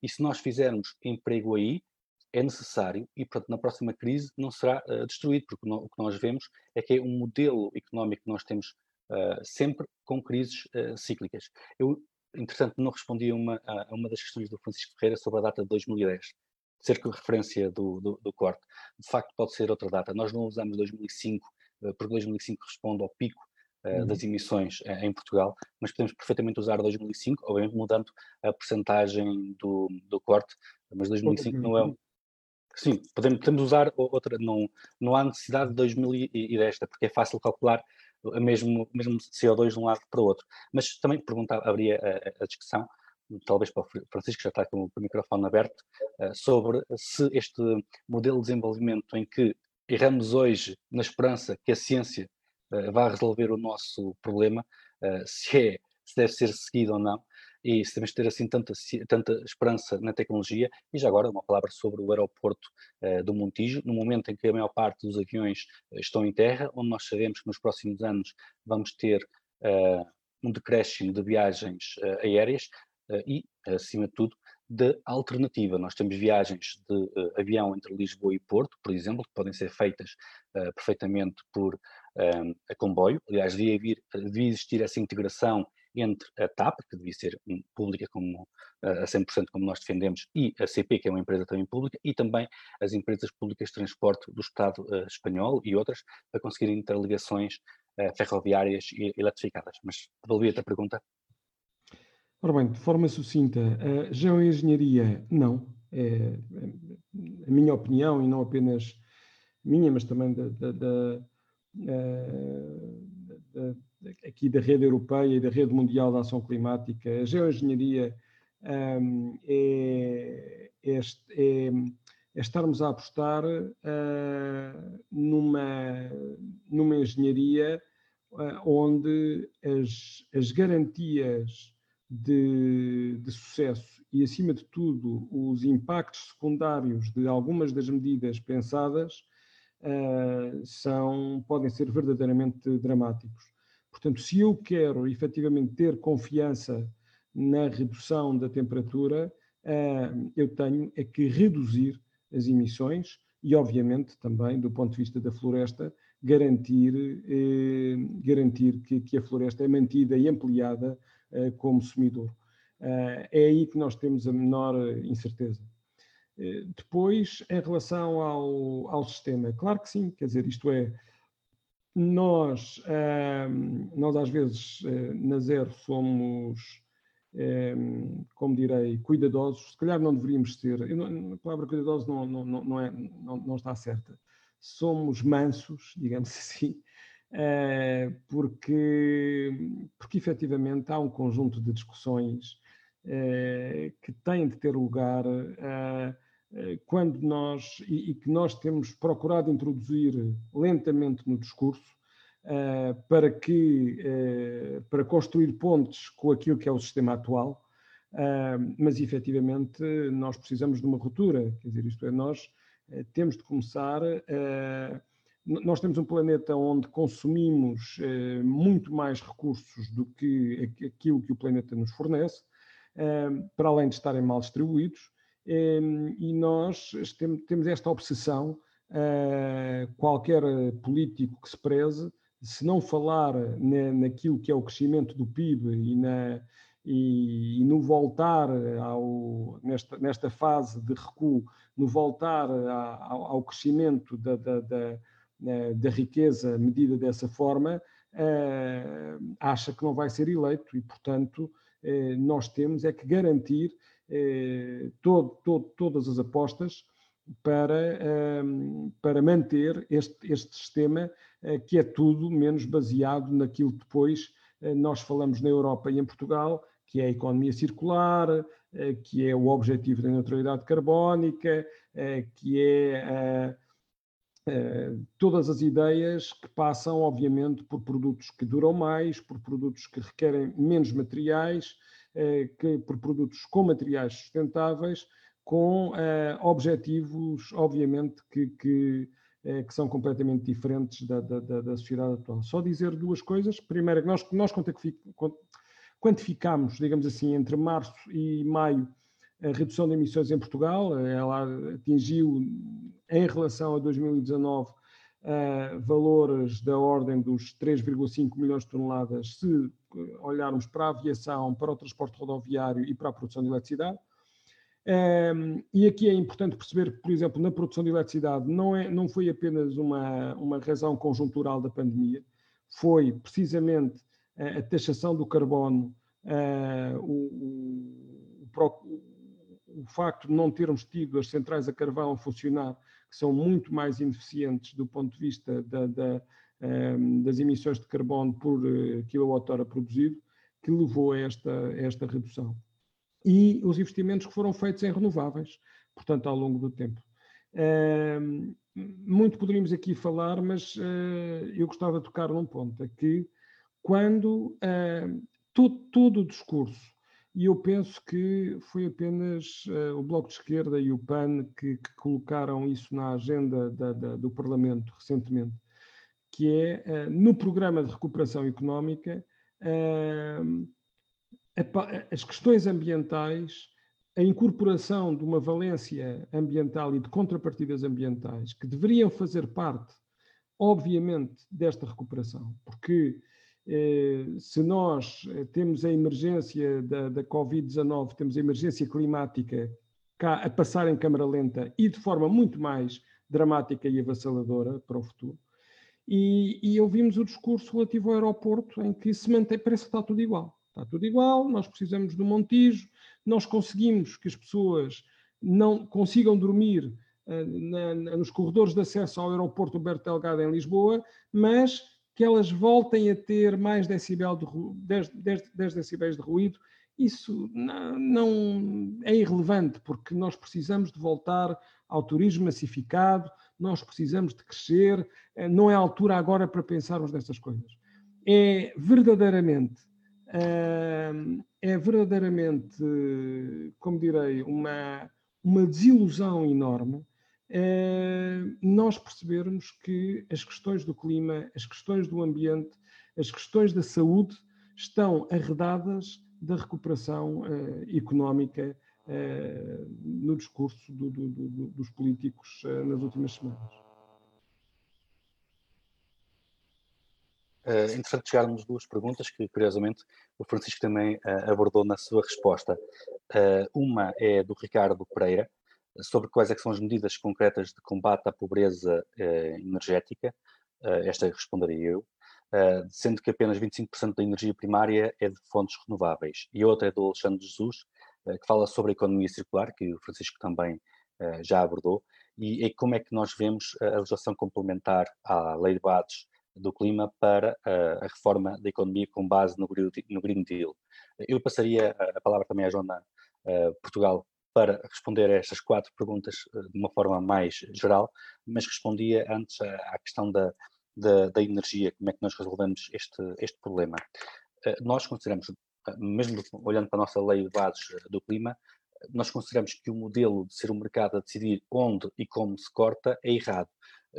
E se nós fizermos emprego aí, é necessário e, portanto, na próxima crise não será destruído, porque no, o que nós vemos é que é um modelo económico que nós temos sempre com crises cíclicas. Eu, interessante, não respondi a uma, a uma das questões do Francisco Ferreira sobre a data de 2010 ser referência do, do, do, corte. De facto, pode ser outra data. Nós não usamos 2005, porque 2005 responde ao pico uh, das emissões uh, em Portugal, mas podemos perfeitamente usar 2005, obviamente mudando a percentagem do, do corte, mas 2005 não é. Sim, podemos, podemos usar outra, não, não há necessidade de 2010, porque é fácil calcular o mesmo, mesmo CO2 de um lado para o outro. Mas também perguntar, abria a, a discussão, talvez para o Francisco, já está com o microfone aberto, uh, sobre se este modelo de desenvolvimento em que erramos hoje na esperança que a ciência uh, vá resolver o nosso problema, uh, se, é, se deve ser seguido ou não, e se devemos ter assim tanta, tanta esperança na tecnologia. E já agora uma palavra sobre o aeroporto uh, do Montijo, no momento em que a maior parte dos aviões estão em terra, onde nós sabemos que nos próximos anos vamos ter um decréscimo de viagens aéreas, e, acima de tudo, de alternativa. Nós temos viagens de uh, avião entre Lisboa e Porto, por exemplo, que podem ser feitas uh, perfeitamente por um, a comboio. Aliás, devia, vir, devia existir essa integração entre a TAP, que devia ser pública como, uh, a 100% como nós defendemos, e a CP, que é uma empresa também pública, e também as empresas públicas de transporte do Estado espanhol e outras, para conseguirem interligações ferroviárias e eletrificadas. Mas devolvi-te a pergunta. Ora bem, de forma sucinta, a geoengenharia, não. É, é, a minha opinião, e não apenas minha, mas também da, da, da, da, aqui da rede europeia e da rede mundial de ação climática, a geoengenharia um, é, é, é, é, estarmos a apostar uh, numa, numa engenharia uh, onde as, as garantias de, de, sucesso e, acima de tudo, os impactos secundários de algumas das medidas pensadas uh, são, podem ser verdadeiramente dramáticos. Portanto, se eu quero efetivamente ter confiança na redução da temperatura, uh, eu tenho é que reduzir as emissões e, obviamente, também do ponto de vista da floresta, garantir, eh, garantir que, a floresta é mantida e ampliada eh, como sumidor. Eh, é aí que nós temos a menor incerteza. Eh, depois, em relação ao, ao sistema, claro que sim, quer dizer, isto é, nós, nós às vezes na Zero somos, como direi, cuidadosos, se calhar não deveríamos ser, a palavra cuidadosos não, não, não, é, não, não está certa, somos mansos, [LAUGHS] digamos assim, eh, porque, porque efetivamente há um conjunto de discussões eh, que têm de ter lugar eh, quando nós, e, que nós temos procurado introduzir lentamente no discurso, para que para construir pontes com aquilo que é o sistema atual, mas efetivamente nós precisamos de uma ruptura, quer dizer, isto é, nós temos de começar nós temos um planeta onde consumimos eh, muito mais recursos do que aquilo que o planeta nos fornece, eh, para além de estarem mal distribuídos, eh, e nós temos esta obsessão, eh, qualquer político que se preze, se não falar na, naquilo que é o crescimento do PIB e, na, e, e no voltar ao, nesta, nesta fase de recuo, no voltar ao, ao crescimento da, da, da da riqueza medida dessa forma, eh, acha que não vai ser eleito e, portanto, eh, nós temos é que garantir eh, todo, todo, todas as apostas para, para manter este, este sistema que é tudo menos baseado naquilo que depois nós falamos na Europa e em Portugal, que é a economia circular, que é o objetivo da neutralidade carbónica, que é eh, todas as ideias que passam, obviamente, por produtos que duram mais, por produtos que requerem menos materiais, eh, que, por produtos com materiais sustentáveis, com eh, objetivos, obviamente, que, que, que, são completamente diferentes da, da, da, sociedade atual. Só dizer duas coisas. Primeiro, nós, nós quantificamos, digamos assim, entre março e maio, a redução de emissões em Portugal. Ela atingiu, em relação a 2019, uh, valores da ordem dos 3,5 milhões de toneladas se olharmos para a aviação, para o transporte rodoviário e para a produção de eletricidade. Um, e aqui é importante perceber que, por exemplo, na produção de eletricidade não, é, não foi apenas uma, uma razão conjuntural da pandemia, foi precisamente a, a taxação do carbono, uh, o, o, o, o, facto de não termos tido as centrais a carvão a funcionar, que são muito mais ineficientes do ponto de vista da, da, um, das emissões de carbono por uh, quilowatt-hora produzido, que levou a esta, esta redução e os investimentos que foram feitos em renováveis, portanto, ao longo do tempo. Uh, muito poderíamos aqui falar, mas uh, eu gostava de tocar num ponto, é que quando uh, todo, todo, o discurso, e eu penso que foi apenas eh, o Bloco de Esquerda e o PAN que, que colocaram isso na agenda da, da, do Parlamento recentemente, que é no programa de recuperação económica as questões ambientais, a incorporação de uma valência ambiental e de contrapartidas ambientais que deveriam fazer parte, obviamente, desta recuperação, porque eh, se nós eh, temos a emergência da, da Covid-19, temos a emergência climática cá a passar em câmara lenta e de forma muito mais dramática e avassaladora para o futuro. E, e ouvimos o discurso relativo ao aeroporto, em que se mantém, parece que está tudo igual. Está tudo igual, nós precisamos do Montijo, nós conseguimos que as pessoas não consigam dormir uh, na, na, nos corredores de acesso ao aeroporto Alberto Delgado em Lisboa, mas que elas voltem a ter mais decibel de, 10, 10, 10 decibéis de ruído, isso não, não, é irrelevante, porque nós precisamos de voltar ao turismo massificado, nós precisamos de crescer, eh, não é a altura agora para pensarmos nessas coisas. É verdadeiramente é verdadeiramente, como direi, uma, uma desilusão enorme nós percebermos que as questões do clima, as questões do ambiente, as questões da saúde estão arredadas da recuperação uh, económica uh, no discurso do, do, do, dos políticos nas últimas semanas. Uh, interessante chegarmos duas perguntas que, curiosamente, o Francisco também abordou na sua resposta. Uma é do Ricardo Pereira, sobre quais é são as medidas concretas de combate à pobreza energética. esta responderia eu. sendo que apenas 25% da energia primária é de fontes renováveis. E outra é do Alexandre Jesus, que fala sobre a economia circular, que o Francisco também já abordou, e, e, como é que nós vemos a legislação complementar à Lei de Bases do clima para a, reforma da economia com base no, Green Deal. Eu passaria a, palavra também à Joana Portugal para responder a estas quatro perguntas uh, de uma forma mais geral, mas respondia antes à, questão da, da, da, energia, como é que nós resolvemos este, este problema. Uh, nós consideramos, mesmo olhando para a nossa lei de bases do clima, nós consideramos que o modelo de ser um mercado a decidir onde e como se corta é errado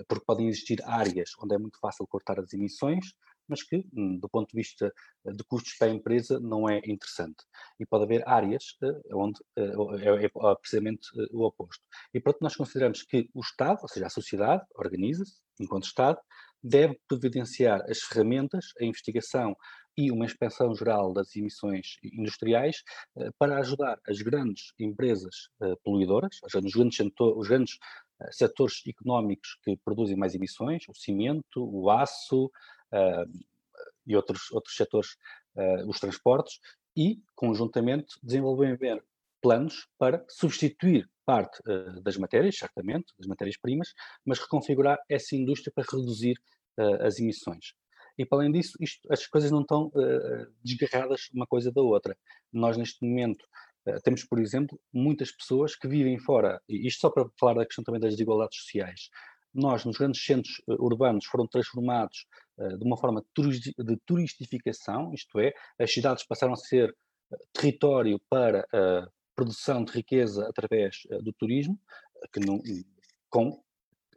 porque podem existir áreas onde é muito fácil cortar as emissões, mas que, hum, do ponto de vista eh, de custos para a empresa, não é interessante. E pode haver áreas eh, onde eh, é, é precisamente o oposto. E, portanto, nós consideramos que o Estado, ou seja, a sociedade, organiza-se enquanto Estado, deve providenciar as ferramentas, a investigação e uma inspeção geral das emissões industriais para ajudar as grandes empresas poluidoras, ou seja, os grandes, os grandes setores económicos que produzem mais emissões, o cimento, o aço e outros, outros setores, uh, os transportes, e, conjuntamente, desenvolver planos para substituir parte uh, das matérias, certamente, das matérias-primas, mas reconfigurar essa indústria para reduzir as emissões. E, para além disso, isto, as coisas não estão desgarradas uma coisa da outra. Nós, neste momento, temos, por exemplo, muitas pessoas que vivem fora, e isto só para falar da questão também das desigualdades sociais. Nós, nos grandes centros uh, urbanos, foram transformados uh, de uma forma de turistificação, isto é, as cidades passaram a ser uh, território para a produção de riqueza através do turismo, que não, com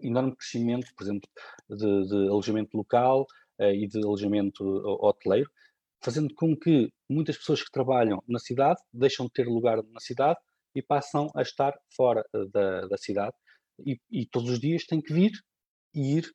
enorme crescimento, por exemplo, de, de alojamento local e de alojamento hoteleiro, fazendo com que muitas pessoas que trabalham na cidade deixam de ter lugar na cidade e passam a estar fora eh, da, da cidade. E, e, todos os dias têm que vir e ir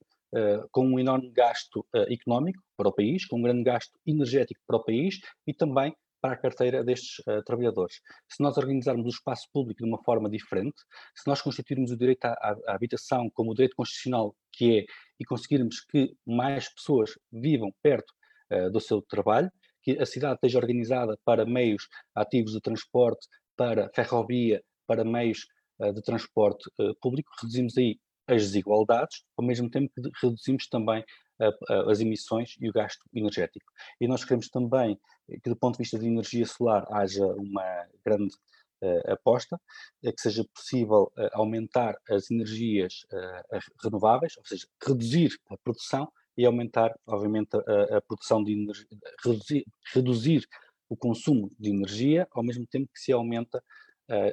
com um enorme gasto económico para o país, com um grande gasto energético para o país e também para a carteira destes uh, trabalhadores. Se nós organizarmos o espaço público de uma forma diferente, se nós constituirmos o direito à, à, habitação como o direito constitucional que é e conseguirmos que mais pessoas vivam perto uh, do seu trabalho, que a cidade esteja organizada para meios ativos de transporte, para ferrovia, para meios uh, de transporte público, reduzimos aí as desigualdades, ao mesmo tempo que reduzimos também as emissões e o gasto energético. E nós queremos também que, do ponto de vista de energia solar, haja uma grande uh, aposta, uh, que seja possível uh, aumentar as energias renováveis, ou seja, reduzir a produção e aumentar, obviamente, a, a produção de energia, reduzir, reduzir, o consumo de energia, ao mesmo tempo que se aumenta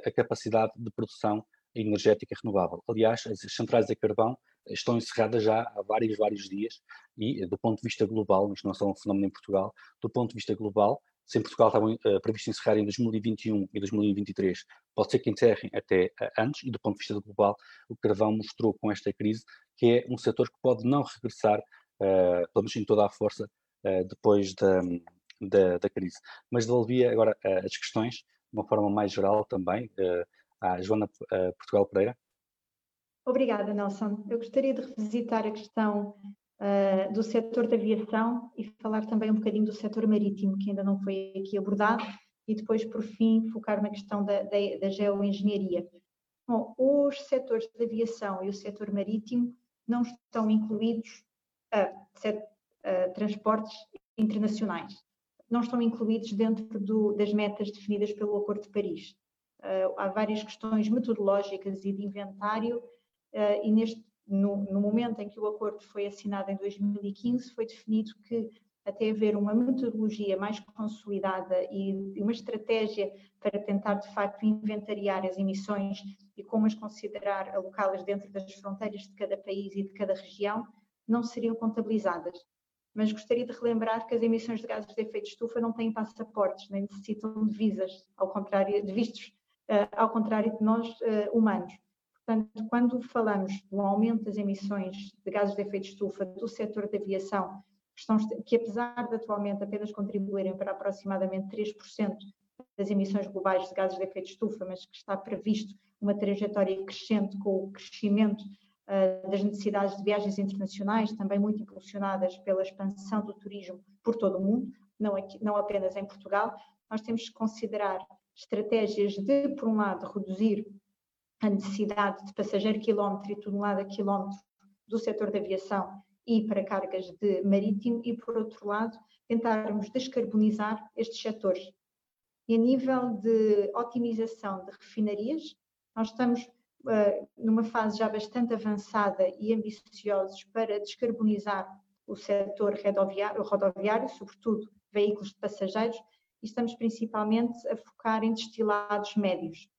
a capacidade de produção energética renovável. Aliás, as centrais a carvão estão encerradas já há vários, vários dias e, do ponto de vista global, isto não é só um fenómeno em Portugal, do ponto de vista global, se em Portugal estavam uh, previstos encerrar em 2021 e 2023, pode ser que encerrem até uh, antes, e do ponto de vista global, o carvão mostrou com esta crise que é um setor que pode não regressar, uh, pelo menos em toda a força, uh, depois da, da, da, crise. Mas devolvia agora as questões, de uma forma mais geral também, à Joana Portugal Pereira. Obrigada, Nelson. Eu gostaria de revisitar a questão uh, do setor da aviação e falar também um bocadinho do setor marítimo, que ainda não foi aqui abordado, e depois, por fim, focar na questão da, da, da geoengenharia. Bom, os setores da aviação e o setor marítimo não estão incluídos a, a transportes internacionais. Não estão incluídos dentro do, das metas definidas pelo Acordo de Paris. Uh, há várias questões metodológicas e de inventário uh, e neste, no, no, momento em que o acordo foi assinado em 2015, foi definido que até haver uma metodologia mais consolidada e uma estratégia para tentar, de facto, inventariar as emissões e como as considerar alocá-las dentro das fronteiras de cada país e de cada região, não seriam contabilizadas. Mas gostaria de relembrar que as emissões de gases de efeito de estufa não têm passaportes, nem necessitam de visas, ao contrário de vistos, ao contrário de nós uh, humanos. Portanto, quando falamos do aumento das emissões de gases de efeito de estufa do setor da aviação, que, estão, que apesar de atualmente apenas contribuírem para aproximadamente 3% das emissões globais de gases de efeito de estufa, mas que está previsto uma trajetória crescente com o crescimento uh, das necessidades de viagens internacionais, também muito impulsionadas pela expansão do turismo por todo o mundo, não, aqui, não apenas em Portugal, nós temos que considerar estratégias de, por um lado, reduzir a necessidade de passageiro quilómetro e tonelada quilómetro do setor da aviação e para cargas de marítimo e, por outro lado, tentarmos descarbonizar estes setores. E a nível de otimização de refinarias, nós estamos uh, numa fase já bastante avançada e ambiciosos para descarbonizar o setor rodoviário, rodoviário, sobretudo veículos de passageiros, e estamos principalmente a focar em destilados médios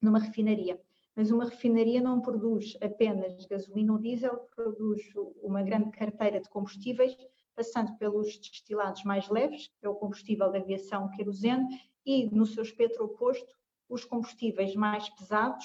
numa refinaria. Mas uma refinaria não produz apenas gasolina ou diesel, produz uma grande carteira de combustíveis, passando pelos destilados mais leves, que é o combustível da aviação querosene, e no seu espectro oposto, os combustíveis mais pesados,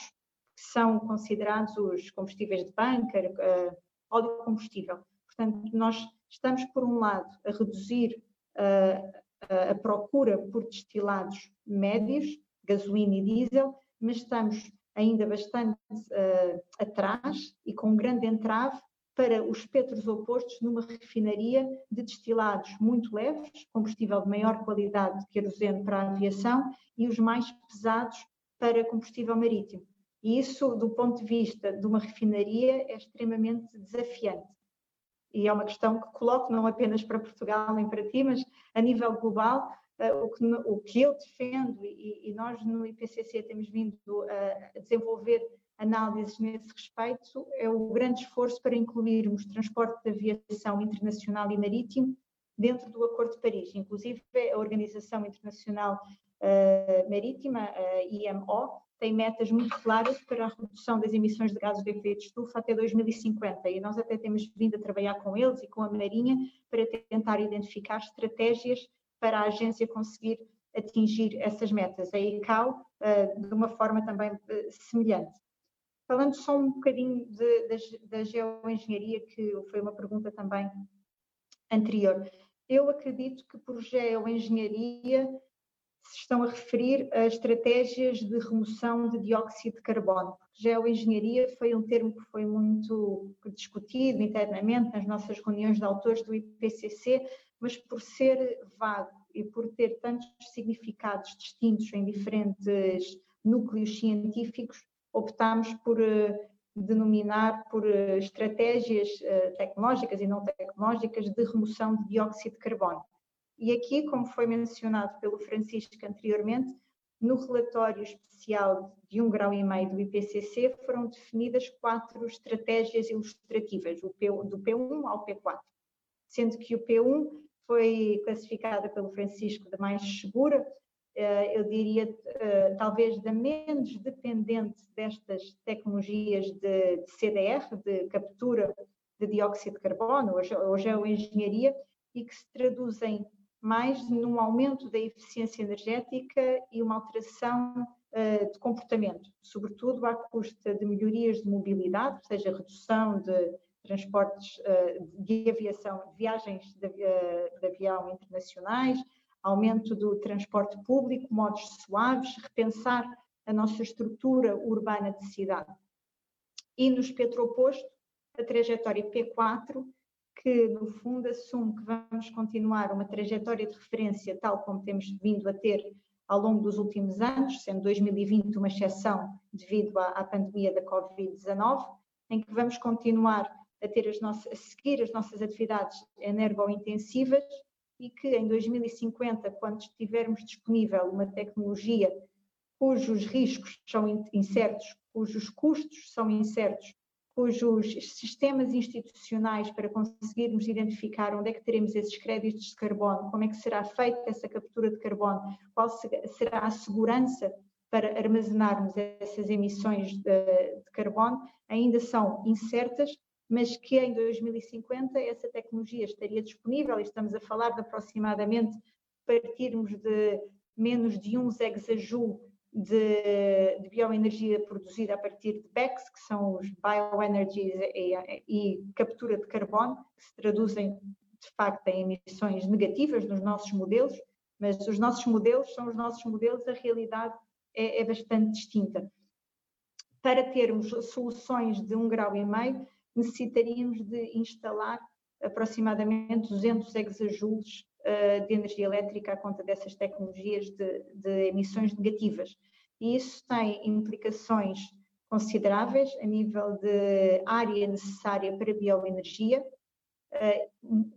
que são considerados os combustíveis de bunker, uh, óleo combustível. Portanto, nós estamos, por um lado, a reduzir uh, a procura por destilados médios, gasolina e diesel, mas estamos ainda bastante uh, atrás e com um grande entrave para os espectros opostos numa refinaria de destilados muito leves, combustível de maior qualidade de querosene para a aviação e os mais pesados para combustível marítimo. E isso, do ponto de vista de uma refinaria, é extremamente desafiante. E é uma questão que coloco não apenas para Portugal nem para ti, mas a nível global, o que, o que eu defendo e, e, nós no IPCC temos vindo a desenvolver análises nesse respeito é o grande esforço para incluirmos transporte de aviação internacional e marítimo dentro do Acordo de Paris. Inclusive, a Organização Internacional uh, Marítima, a IMO, tem metas muito claras para a redução das emissões de gases de efeito de estufa até 2050 e nós até temos vindo a trabalhar com eles e com a Marinha para tentar identificar estratégias para a agência conseguir atingir essas metas, a ICAO, uh, de uma forma também uh, semelhante. falando só um bocadinho de, da, da geoengenharia, que foi uma pergunta também anterior. Eu acredito que por geoengenharia se estão a referir a estratégias de remoção de dióxido de carbono. Geoengenharia foi um termo que foi muito discutido internamente nas nossas reuniões de autores do IPCC, mas por ser vago e por ter tantos significados distintos em diferentes núcleos científicos, optámos por uh, denominar por uh, estratégias uh, tecnológicas e não tecnológicas de remoção de dióxido de carbono. E aqui, como foi mencionado pelo Francisco anteriormente, no relatório especial de um grau e meio do IPCC foram definidas quatro estratégias ilustrativas, do P1 ao P4, sendo que o P1 foi classificada pelo Francisco da mais segura, eh, eu diria eh, talvez da menos dependente destas tecnologias de, CDR, de captura de dióxido de carbono, ou geoengenharia, e que se traduzem mais num aumento da eficiência energética e uma alteração uh, de comportamento, sobretudo à custa de melhorias de mobilidade, ou seja, redução de transportes uh, de aviação, viagens de, de avião internacionais, aumento do transporte público, modos suaves, repensar a nossa estrutura urbana de cidade. E no espectro oposto, a trajetória P4 que, no fundo, assume que vamos continuar uma trajetória de referência tal como temos vindo a ter ao longo dos últimos anos, sendo 2020 uma exceção devido à, à pandemia da Covid-19, em que vamos continuar a, ter as nossas, a seguir as nossas atividades energointensivas e que em 2050, quando tivermos disponível uma tecnologia cujos riscos são incertos, cujos custos são incertos cujos sistemas institucionais para conseguirmos identificar onde é que teremos esses créditos de carbono, como é que será feita essa captura de carbono, qual será a segurança para armazenarmos essas emissões de, de carbono, ainda são incertas, mas que em 2050 essa tecnologia estaria disponível, e estamos a falar de aproximadamente partirmos de menos de 1 exajoule de, de, bioenergia produzida a partir de BECS, que são os bioenergies e, e, captura de carbono, que se traduzem de facto em emissões negativas nos nossos modelos, mas os nossos modelos são os nossos modelos, a realidade é, é bastante distinta. Para termos soluções de um grau e meio, necessitaríamos de instalar aproximadamente 200 exajoules eh, de energia elétrica à conta dessas tecnologias de, de emissões negativas. E isso tem implicações consideráveis a nível de área necessária para bioenergia, eh,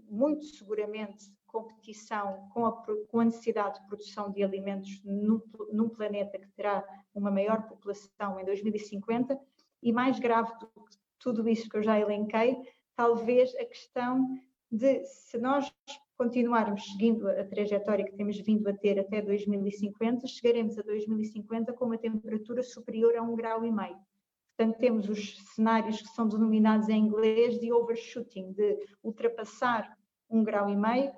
muito seguramente competição com a, com a, necessidade de produção de alimentos num, num, planeta que terá uma maior população em 2050 e mais grave do que tudo isso que eu já elenquei, talvez a questão de se nós continuarmos seguindo a trajetória que temos vindo a ter até 2050, chegaremos a 2050 com uma temperatura superior a um grau e meio. Portanto, temos os cenários que são denominados em inglês de overshooting, de ultrapassar um grau e meio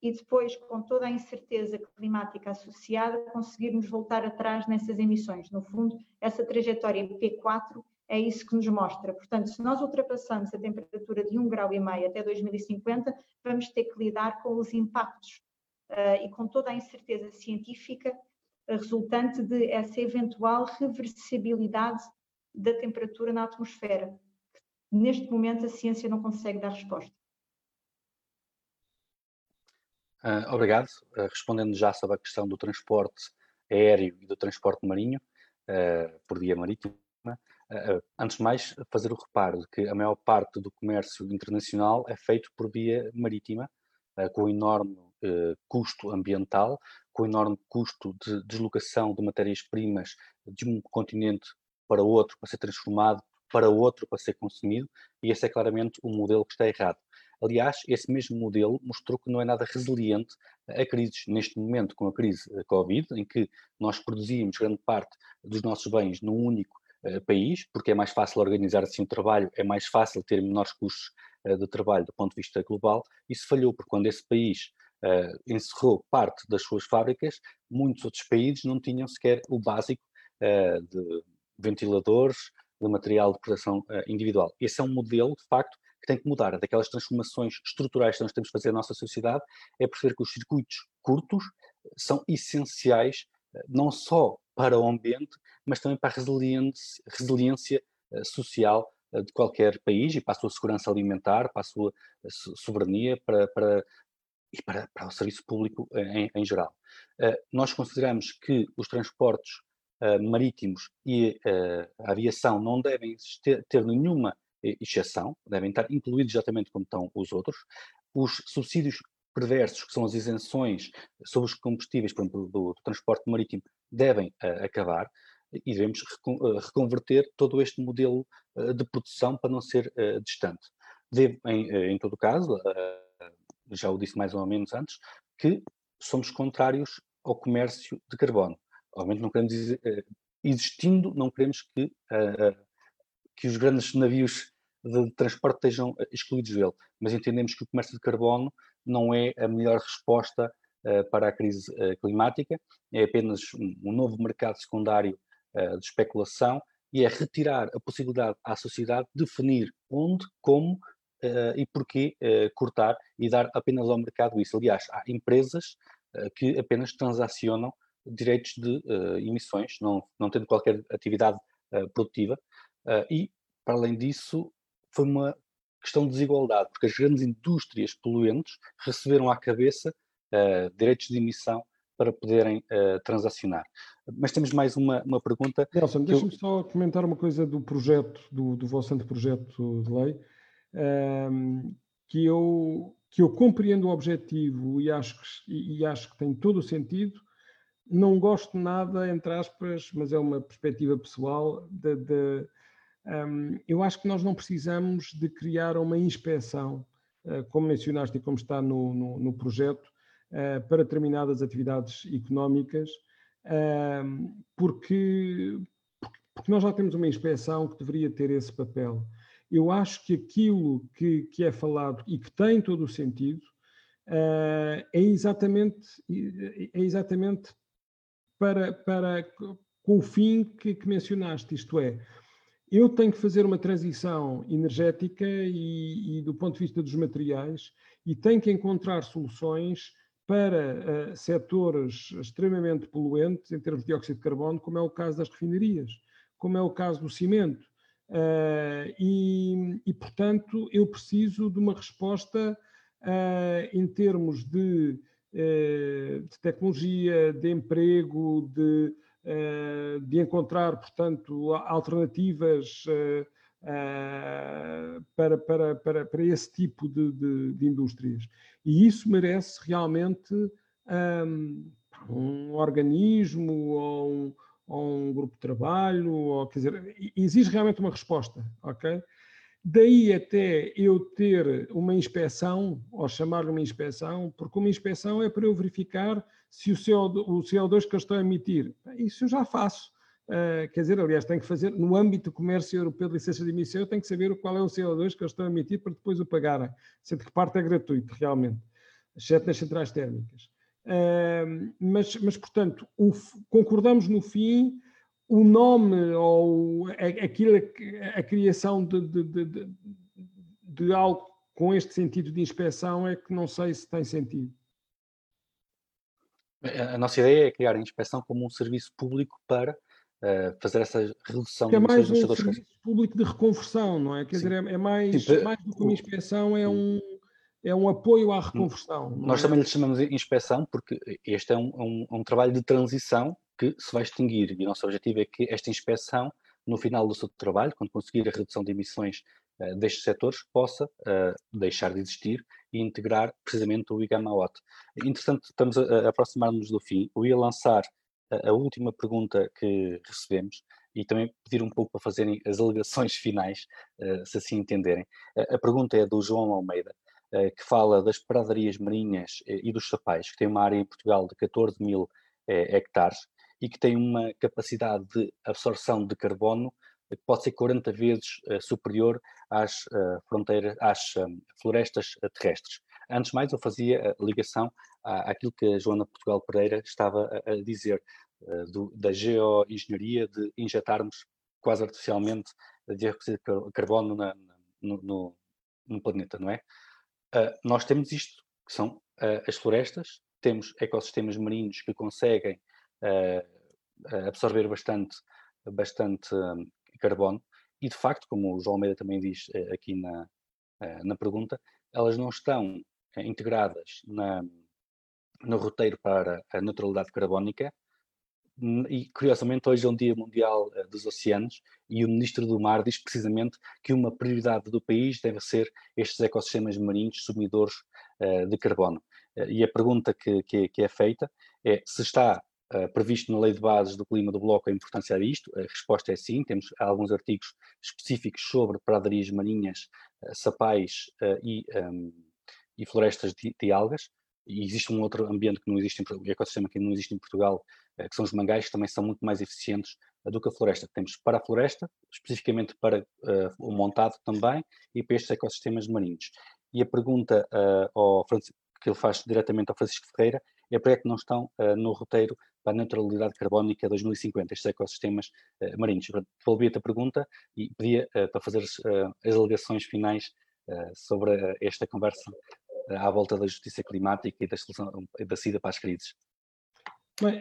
e depois, com toda a incerteza climática associada, conseguirmos voltar atrás nessas emissões. No fundo, essa trajetória P4 é isso que nos mostra. Portanto, se nós ultrapassamos a temperatura de 1,5 grau e meio até 2050, vamos ter que lidar com os impactos uh, e com toda a incerteza científica resultante de essa eventual reversibilidade da temperatura na atmosfera. Neste momento, a ciência não consegue dar resposta. Uh, obrigado. Uh, respondendo já sobre a questão do transporte aéreo e do transporte marinho, uh, por via marítima, antes de mais, fazer o reparo de que a maior parte do comércio internacional é feito por via marítima, com enorme custo ambiental, com enorme custo de deslocação de matérias-primas de um continente para outro para ser transformado, para outro para ser consumido, e esse é claramente o modelo que está errado. Aliás, esse mesmo modelo mostrou que não é nada resiliente a crises. Neste momento, com a crise Covid, em que nós produzíamos grande parte dos nossos bens num único país, porque é mais fácil organizar assim o trabalho, é mais fácil ter menores custos uh, de trabalho do ponto de vista global, isso falhou, porque quando esse país uh, encerrou parte das suas fábricas, muitos outros países não tinham sequer o básico de ventiladores, de material de proteção individual. Esse é um modelo, de facto, que tem que mudar. Daquelas transformações estruturais que nós temos que fazer na nossa sociedade, é perceber que os circuitos curtos são essenciais não só para o ambiente, mas também para a resiliência, resiliência social de qualquer país e para a sua segurança alimentar, para a sua soberania, para, para e para, para, o serviço público em, em geral. Nós consideramos que os transportes marítimos e a aviação não devem ter, ter, nenhuma exceção, devem estar incluídos exatamente como estão os outros. Os subsídios perversos, que são as isenções sobre os combustíveis, por exemplo, do, do transporte marítimo, devem acabar e devemos reconverter todo este modelo de produção para não ser distante. Deve, em, em todo caso, já o disse mais ou menos antes, que somos contrários ao comércio de carbono. Obviamente não queremos, existindo, não queremos que, que os grandes navios de transporte estejam excluídos dele, mas entendemos que o comércio de carbono não é a melhor resposta para a crise climática, é apenas um novo mercado secundário de especulação e é retirar a possibilidade à sociedade de definir onde, como uh, e porquê uh, cortar e dar apenas ao mercado isso. Aliás, há empresas uh, que apenas transacionam direitos de emissões, não, não tendo qualquer atividade produtiva, e, para além disso, foi uma questão de desigualdade, porque as grandes indústrias poluentes receberam à cabeça direitos de emissão para poderem uh, transacionar. Mas temos mais uma, uma pergunta. Nelson, deixa-me eu... só comentar uma coisa do projeto, do, do vosso anteprojeto de lei um, que, eu, que eu compreendo o objetivo e acho, que, e acho que tem todo o sentido. Não gosto nada, entre aspas, mas é uma perspectiva pessoal, de, de um, eu acho que nós não precisamos de criar uma inspeção, uh, como mencionaste e como está no, no, no projeto, para determinadas atividades económicas, uh, porque, porque nós já temos uma inspeção que deveria ter esse papel. Eu acho que aquilo que, que é falado e que tem todo o sentido uh, é exatamente, é exatamente para, para, com o fim que, que mencionaste, isto é, eu tenho que fazer uma transição energética e, e, do ponto de vista dos materiais e tenho que encontrar soluções para uh, setores extremamente poluentes em termos de dióxido de carbono, como é o caso das refinarias, como é o caso do cimento, Uh, e, e, portanto, eu preciso de uma resposta uh, em termos de, de, tecnologia, de emprego, de, de encontrar, portanto, alternativas para, para, para, para esse tipo de, de, de, indústrias. E isso merece realmente um, um organismo ou um ou um grupo de trabalho, ou, quer dizer, exige realmente uma resposta, ok? Daí até eu ter uma inspeção, ou chamar-lhe uma inspeção, porque uma inspeção é para eu verificar se o, CO2, o CO2 que eu estou a emitir, isso eu já faço. Uh, quer dizer, aliás, tenho que fazer, no âmbito do comércio europeu de licença de emissão, tenho que saber qual é o CO2 que eu estou a emitir para depois o pagarem, sendo que parte é gratuito, realmente, exceto nas centrais térmicas mas, mas, portanto, o, concordamos no fim o nome ou aquilo, a, a criação de, de, de, de, algo com este sentido de inspeção é que não sei se tem sentido. A nossa ideia é criar a inspeção como um serviço público para uh, fazer essa redução é mais um serviço público de reconversão, não é? Quer Sim. dizer, é, é mais, tipo, mais do que uma inspeção, é um é um apoio à reconversão. Nós é? também lhe chamamos de inspeção porque este é um, um, um, trabalho de transição que se vai extinguir e o nosso objetivo é que esta inspeção, no final do seu trabalho, quando conseguir a redução de emissões uh, destes setores, possa uh, deixar de existir e integrar precisamente o IGAMAOT. Entretanto, estamos a, a aproximar-nos do fim. Eu ia lançar a, última pergunta que recebemos e também pedir um pouco para fazerem as alegações finais, uh, se assim entenderem. A, pergunta é do João Almeida. Eh, que fala das pradarias marinhas eh, e dos sapais, que tem uma área em Portugal de 14 mil eh, hectares e que tem uma capacidade de absorção de carbono que pode ser 40 vezes superior às fronteiras, às florestas terrestres. Antes de mais, eu fazia a ligação àquilo que a Joana Portugal Pereira estava a dizer, do, da geoengenharia, de injetarmos quase artificialmente dióxido de carbono na, no, no, no, planeta, não é? Uh, nós temos isto, que são uh, as florestas, temos ecossistemas marinhos que conseguem absorver bastante, bastante um, carbono, e de facto, como o João Almeida também diz aqui na, na pergunta, elas não estão integradas na, no roteiro para a neutralidade carbónica, e curiosamente hoje é um dia mundial uh, dos oceanos e o ministro do mar diz precisamente que uma prioridade do país deve ser estes ecossistemas marinhos sumidores uh, de carbono. Uh, e a pergunta que, que, que, é feita é se está previsto na lei de bases do clima do bloco a importância disto. A resposta é sim, temos alguns artigos específicos sobre pradarias marinhas, sapais e, um, e florestas de, de algas e existe um outro ambiente que não existe, em, ecossistema que não existe em Portugal, eh, que são os mangais, que também são muito mais eficientes eh, do que a floresta. Temos para a floresta, especificamente para uh, o montado também, e para estes ecossistemas marinhos. E a pergunta uh, que ele faz diretamente ao Francisco Ferreira é para que não estão uh, no roteiro para a neutralidade carbónica 2050, estes ecossistemas marinhos. Devolvi-te a pergunta e pedia para fazer as alegações finais sobre esta conversa à volta da justiça climática e da, solução, da saída para as crises. Bem,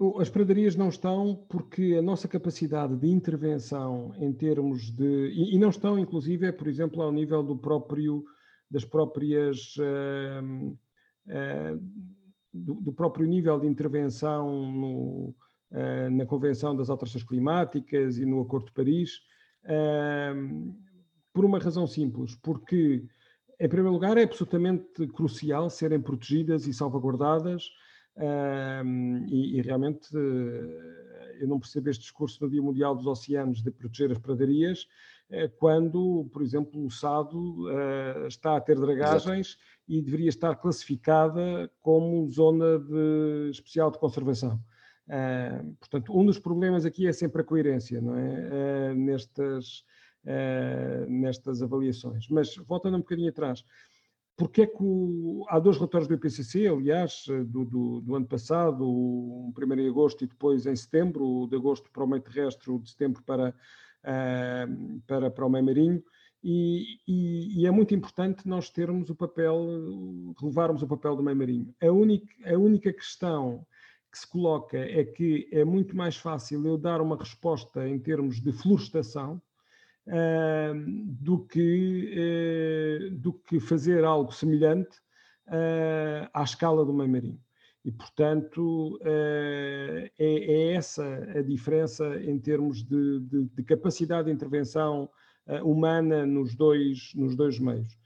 uh, as pradarias não estão porque a nossa capacidade de intervenção em termos de. E, e não estão, inclusive, é, por exemplo, ao nível do próprio, das próprias. Uh, uh, do, do, próprio nível de intervenção no, na Convenção das Alterações Climáticas e no Acordo de Paris, por uma razão simples, porque em primeiro lugar, é absolutamente crucial serem protegidas e salvaguardadas, um, e, e, realmente uh, eu não percebo este discurso no Dia Mundial dos Oceanos de proteger as pradarias, uh, quando, por exemplo, o Sado uh, está a ter dragagens Exato. e deveria estar classificada como zona de, especial de conservação. portanto, um dos problemas aqui é sempre a coerência, não é? uh, nestas avaliações. Mas, voltando um bocadinho atrás, porque é que o, há dois relatórios do IPCC, aliás, eh, do, do, do, ano passado, um primeiro em agosto e depois em setembro, o de agosto para o meio terrestre, o de setembro para, uh, para, para o meio marinho, e, e, e, é muito importante nós termos o papel, relevarmos o papel do meio marinho. A única, a única questão que se coloca é que é muito mais fácil eu dar uma resposta em termos de florestação, do, que, uh, do que fazer algo semelhante uh, à escala do meio marinho. E, portanto, é, é, essa a diferença em termos de, de, de capacidade de intervenção humana nos dois, nos dois meios.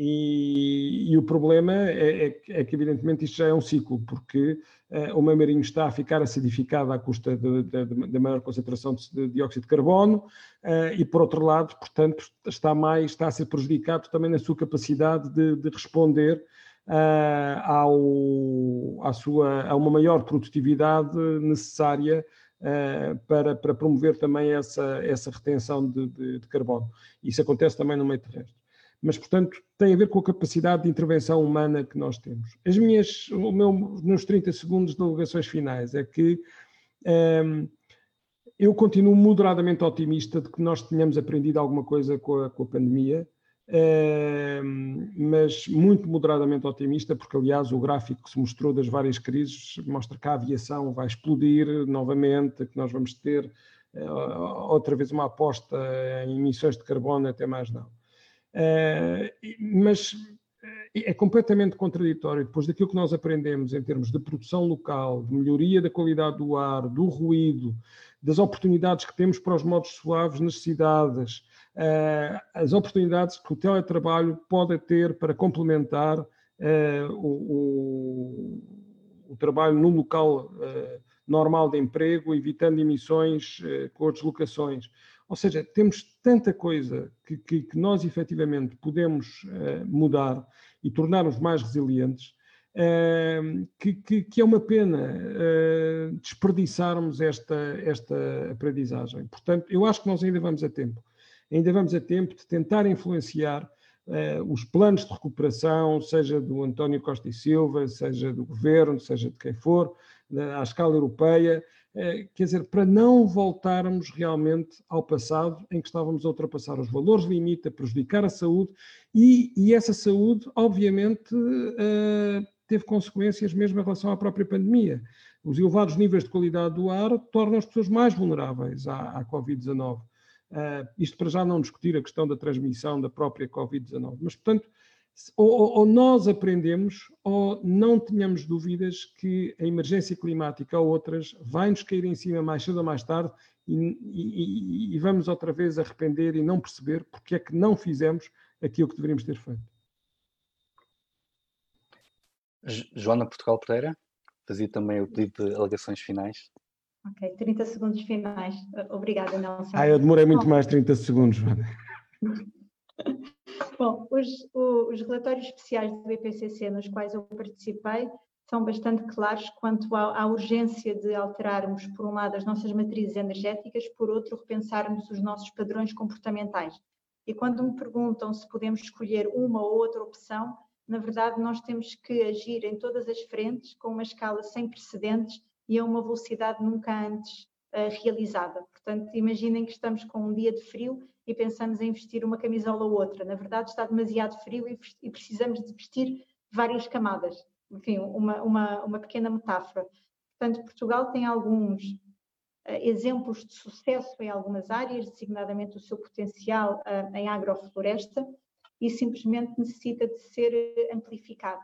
E, e, o problema é, é, é, que, evidentemente, isto já é um ciclo, porque uh, o meio marinho está a ficar acidificado à custa da maior concentração de, dióxido de carbono, uh, e, por outro lado, portanto, está, mais, está a ser prejudicado também na sua capacidade de, de responder uh, ao, à sua, a uma maior produtividade necessária para, para promover também essa, essa retenção de, de, de carbono. Isso acontece também no meio terrestre mas, portanto, tem a ver com a capacidade de intervenção humana que nós temos. As minhas, o meu, meus 30 segundos de alegações finais é que ehm, eu continuo moderadamente otimista de que nós tenhamos aprendido alguma coisa com a, com a pandemia, ehm, mas muito moderadamente otimista, porque, aliás, o gráfico que se mostrou das várias crises mostra que a aviação vai explodir novamente, que nós vamos ter uh, outra vez uma aposta em emissões de carbono, até mais não. Eh, mas eh, é completamente contraditório depois daquilo que nós aprendemos em termos de produção local, de melhoria da qualidade do ar, do ruído, das oportunidades que temos para os modos suaves nas cidades, eh, as oportunidades que o teletrabalho pode ter para complementar o, trabalho no local normal de emprego, evitando emissões com deslocações. Ou seja, temos tanta coisa que, que, que nós efetivamente podemos uh, mudar e tornar-nos mais resilientes, uh, que, que, é uma pena uh, desperdiçarmos esta, esta aprendizagem. Portanto, eu acho que nós ainda vamos a tempo. Ainda vamos a tempo de tentar influenciar os planos de recuperação, seja do António Costa e Silva, seja do governo, seja de quem for, à escala europeia, quer dizer, para não voltarmos realmente ao passado em que estávamos a ultrapassar os valores limite, a prejudicar a saúde, e, e essa saúde, obviamente, teve consequências mesmo em relação à própria pandemia. Os elevados níveis de qualidade do ar tornam as pessoas mais vulneráveis à, à Covid-19. Uh, isto para já não discutir a questão da transmissão da própria Covid-19. Mas, portanto, ou, ou, nós aprendemos ou não tenhamos dúvidas que a emergência climática ou outras vai nos cair em cima mais cedo ou mais tarde e, e, e vamos outra vez arrepender e não perceber porque é que não fizemos aquilo que deveríamos ter feito. Joana Portugal Pereira, fazia também o pedido de alegações finais. Ok, 30 segundos finais. Obrigada, Nelson. Ah, eu demorei muito mais 30 segundos, Joana. [LAUGHS] Bom, os, os, relatórios especiais do IPCC nos quais eu participei são bastante claros quanto à, à, urgência de alterarmos, por um lado, as nossas matrizes energéticas, por outro, repensarmos os nossos padrões comportamentais. E quando me perguntam se podemos escolher uma ou outra opção, na verdade, nós temos que agir em todas as frentes com uma escala sem precedentes e a uma velocidade nunca antes uh, realizada. Portanto, imaginem que estamos com um dia de frio e pensamos em vestir uma camisola ou outra. Na verdade, está demasiado frio e, precisamos de vestir várias camadas. Enfim, uma, uma, uma pequena metáfora. Portanto, Portugal tem alguns uh, exemplos de sucesso em algumas áreas, designadamente o seu potencial uh, em agrofloresta, e simplesmente necessita de ser amplificado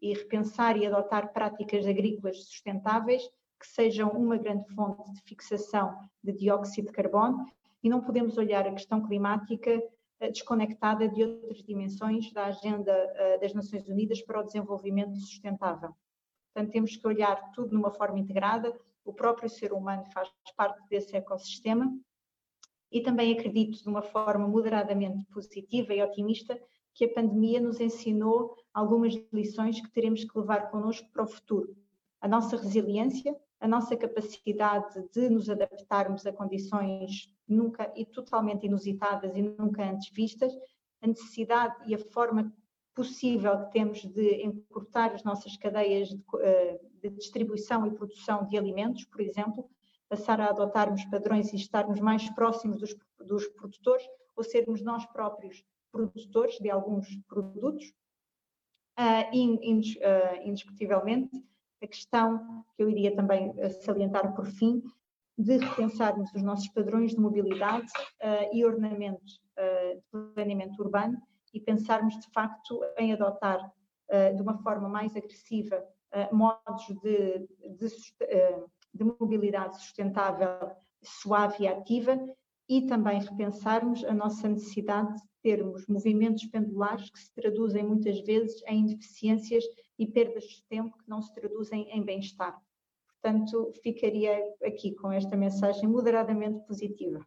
e repensar e adotar práticas agrícolas sustentáveis que sejam uma grande fonte de fixação de dióxido de carbono e não podemos olhar a questão climática eh, desconectada de outras dimensões da agenda eh, das Nações Unidas para o desenvolvimento sustentável. Portanto, temos que olhar tudo de uma forma integrada, o próprio ser humano faz parte desse ecossistema e também acredito de uma forma moderadamente positiva e otimista que a pandemia nos ensinou algumas lições que teremos que levar connosco para o futuro. A nossa resiliência, a nossa capacidade de nos adaptarmos a condições nunca e totalmente inusitadas e nunca antes vistas, a necessidade e a forma possível que temos de encurtar as nossas cadeias de, eh, de distribuição e produção de alimentos, por exemplo, passar a adotarmos padrões e estarmos mais próximos dos, dos produtores ou sermos nós próprios produtores de alguns produtos. Uh, indiscutivelmente, a questão que eu iria também ah, salientar por fim, de repensarmos os nossos padrões de mobilidade uh, e ordenamento de planeamento urbano e pensarmos de facto em adotar de uma forma mais agressiva modos de, de de mobilidade sustentável, suave e ativa, e também repensarmos a nossa necessidade de termos movimentos pendulares que se traduzem muitas vezes em deficiências e perdas de tempo que não se traduzem em bem-estar. Portanto, ficaria aqui com esta mensagem moderadamente positiva.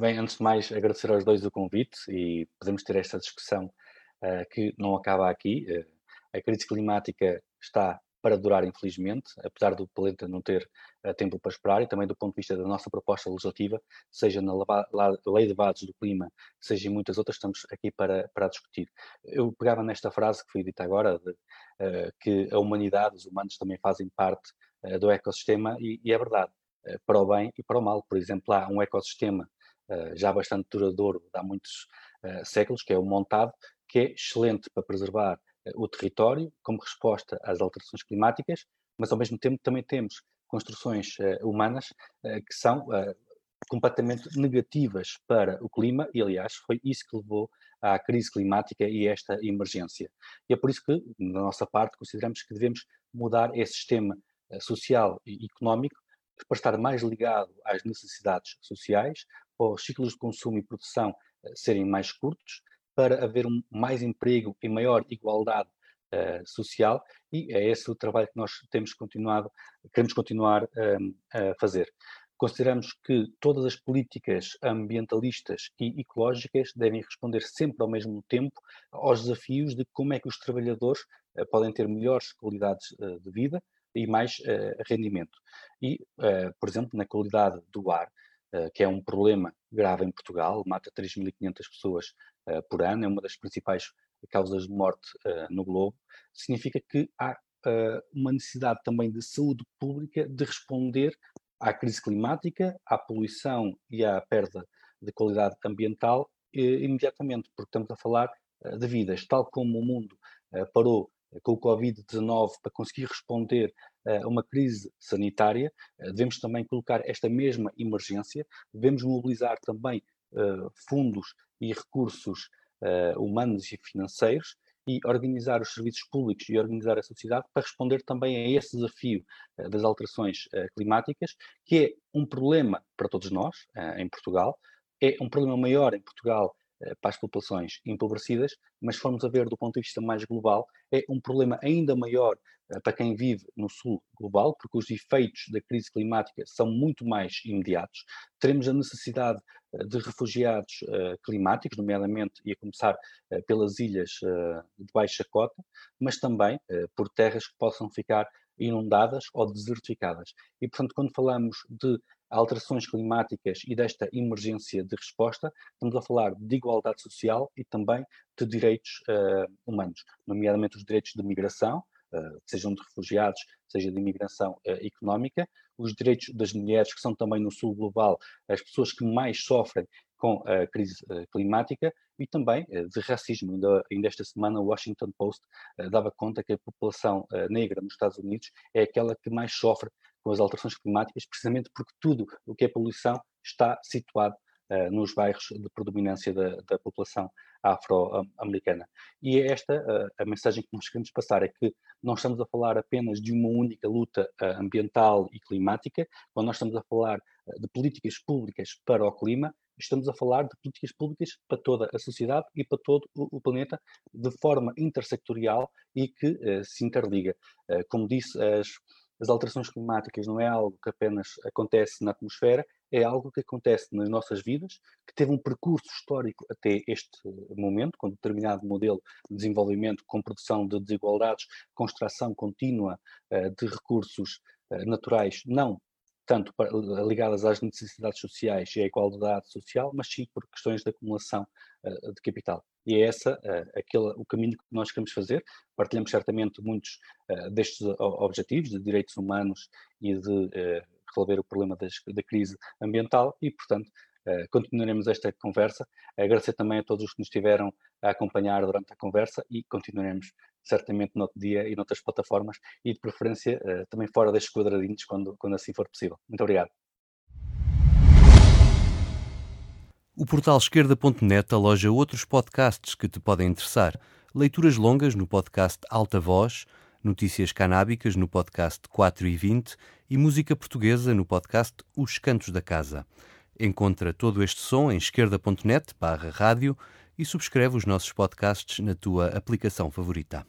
Bem, antes de mais, agradecer aos dois o convite e podemos ter esta discussão uh, que não acaba aqui. Uh, a crise climática está para durar, infelizmente, apesar do planeta não ter uh, tempo para esperar, e também do ponto de vista da nossa proposta legislativa, seja na Lei de Dados do Clima, seja em muitas outras, estamos aqui para, para discutir. Eu pegava nesta frase que foi dita agora, de, uh, que a humanidade, os humanos também fazem parte uh, do ecossistema, e, e é verdade, para o bem e para o mal. Por exemplo, há um ecossistema já bastante duradouro, há muitos séculos, que é o montado, que é excelente para preservar o território como resposta às alterações climáticas, mas ao mesmo tempo também temos construções uh, humanas uh, que são uh, completamente negativas para o clima e, aliás, foi isso que levou à crise climática e a esta emergência. E é por isso que, da nossa parte, consideramos que devemos mudar esse sistema social e económico para estar mais ligado às necessidades sociais, para os ciclos de consumo e produção serem mais curtos, para haver um, mais emprego e maior igualdade uh, social e é esse o trabalho que nós temos continuado, queremos continuar uh, a fazer. Consideramos que todas as políticas ambientalistas e ecológicas devem responder sempre ao mesmo tempo aos desafios de como é que os trabalhadores uh, podem ter melhores qualidades de vida e mais rendimento. E, por exemplo, na qualidade do ar, que é um problema grave em Portugal, mata 3.500 pessoas uh, por ano, é uma das principais causas de morte uh, no globo, significa que há uma necessidade também de saúde pública de responder à crise climática, à poluição e à perda de qualidade ambiental imediatamente, porque estamos a falar de vidas, tal como o mundo parou com o Covid-19 para conseguir responder a uma crise sanitária, devemos também colocar esta mesma emergência, devemos mobilizar também fundos e recursos humanos e financeiros e organizar os serviços públicos e organizar a sociedade para responder também a esse desafio uh, das alterações climáticas, que é um problema para todos nós, em Portugal, é um problema maior em Portugal para as populações empobrecidas, mas formos a ver do ponto de vista mais global, é um problema ainda maior para quem vive no sul global, porque os efeitos da crise climática são muito mais imediatos. Teremos a necessidade de refugiados climáticos, nomeadamente, e a começar pelas ilhas de baixa cota, mas também por terras que possam ficar inundadas ou desertificadas. E, portanto, quando falamos de alterações climáticas e desta emergência de resposta, estamos a falar de igualdade social e também de direitos humanos, nomeadamente os direitos de migração, uh, sejam de refugiados, seja de imigração uh, económica, os direitos das mulheres, que são também no sul global as pessoas que mais sofrem com a crise uh, climática, e também de racismo. Ainda, ainda, esta semana o Washington Post dava conta que a população negra nos Estados Unidos é aquela que mais sofre com as alterações climáticas, precisamente porque tudo o que é poluição está situado nos bairros de predominância da, da população afro-americana. E é esta a mensagem que nós queremos passar, é que não estamos a falar apenas de uma única luta ambiental e climática, quando nós estamos a falar de políticas públicas para o clima, estamos a falar de políticas públicas para toda a sociedade e para todo o, planeta, de forma intersectorial e que se interliga. como disse, as, as alterações climáticas não é algo que apenas acontece na atmosfera, é algo que acontece nas nossas vidas, que teve um percurso histórico até este momento, com determinado modelo de desenvolvimento, com produção de desigualdades, com extração contínua uh, de recursos uh, naturais, não tanto para, ligadas às necessidades sociais e à igualdade social, mas sim por questões de acumulação uh, de capital. E é essa aquele, o caminho que nós queremos fazer. Partilhamos certamente muitos destes objetivos de direitos humanos e de resolver o problema das, da crise ambiental e, portanto, uh, continuaremos esta conversa. Agradecer também a todos os que nos estiveram a acompanhar durante a conversa e continuaremos certamente no outro dia e noutras plataformas e, de preferência, uh, também fora destes quadradinhos, quando, quando assim for possível. Muito obrigado. O portal esquerda.net aloja outros podcasts que te podem interessar. Leituras longas no podcast Alta Voz, notícias canábicas no podcast 4 e 20 e música portuguesa no podcast Os Cantos da Casa. Encontra todo este som em esquerda.net barra rádio e subscreve os nossos podcasts na tua aplicação favorita.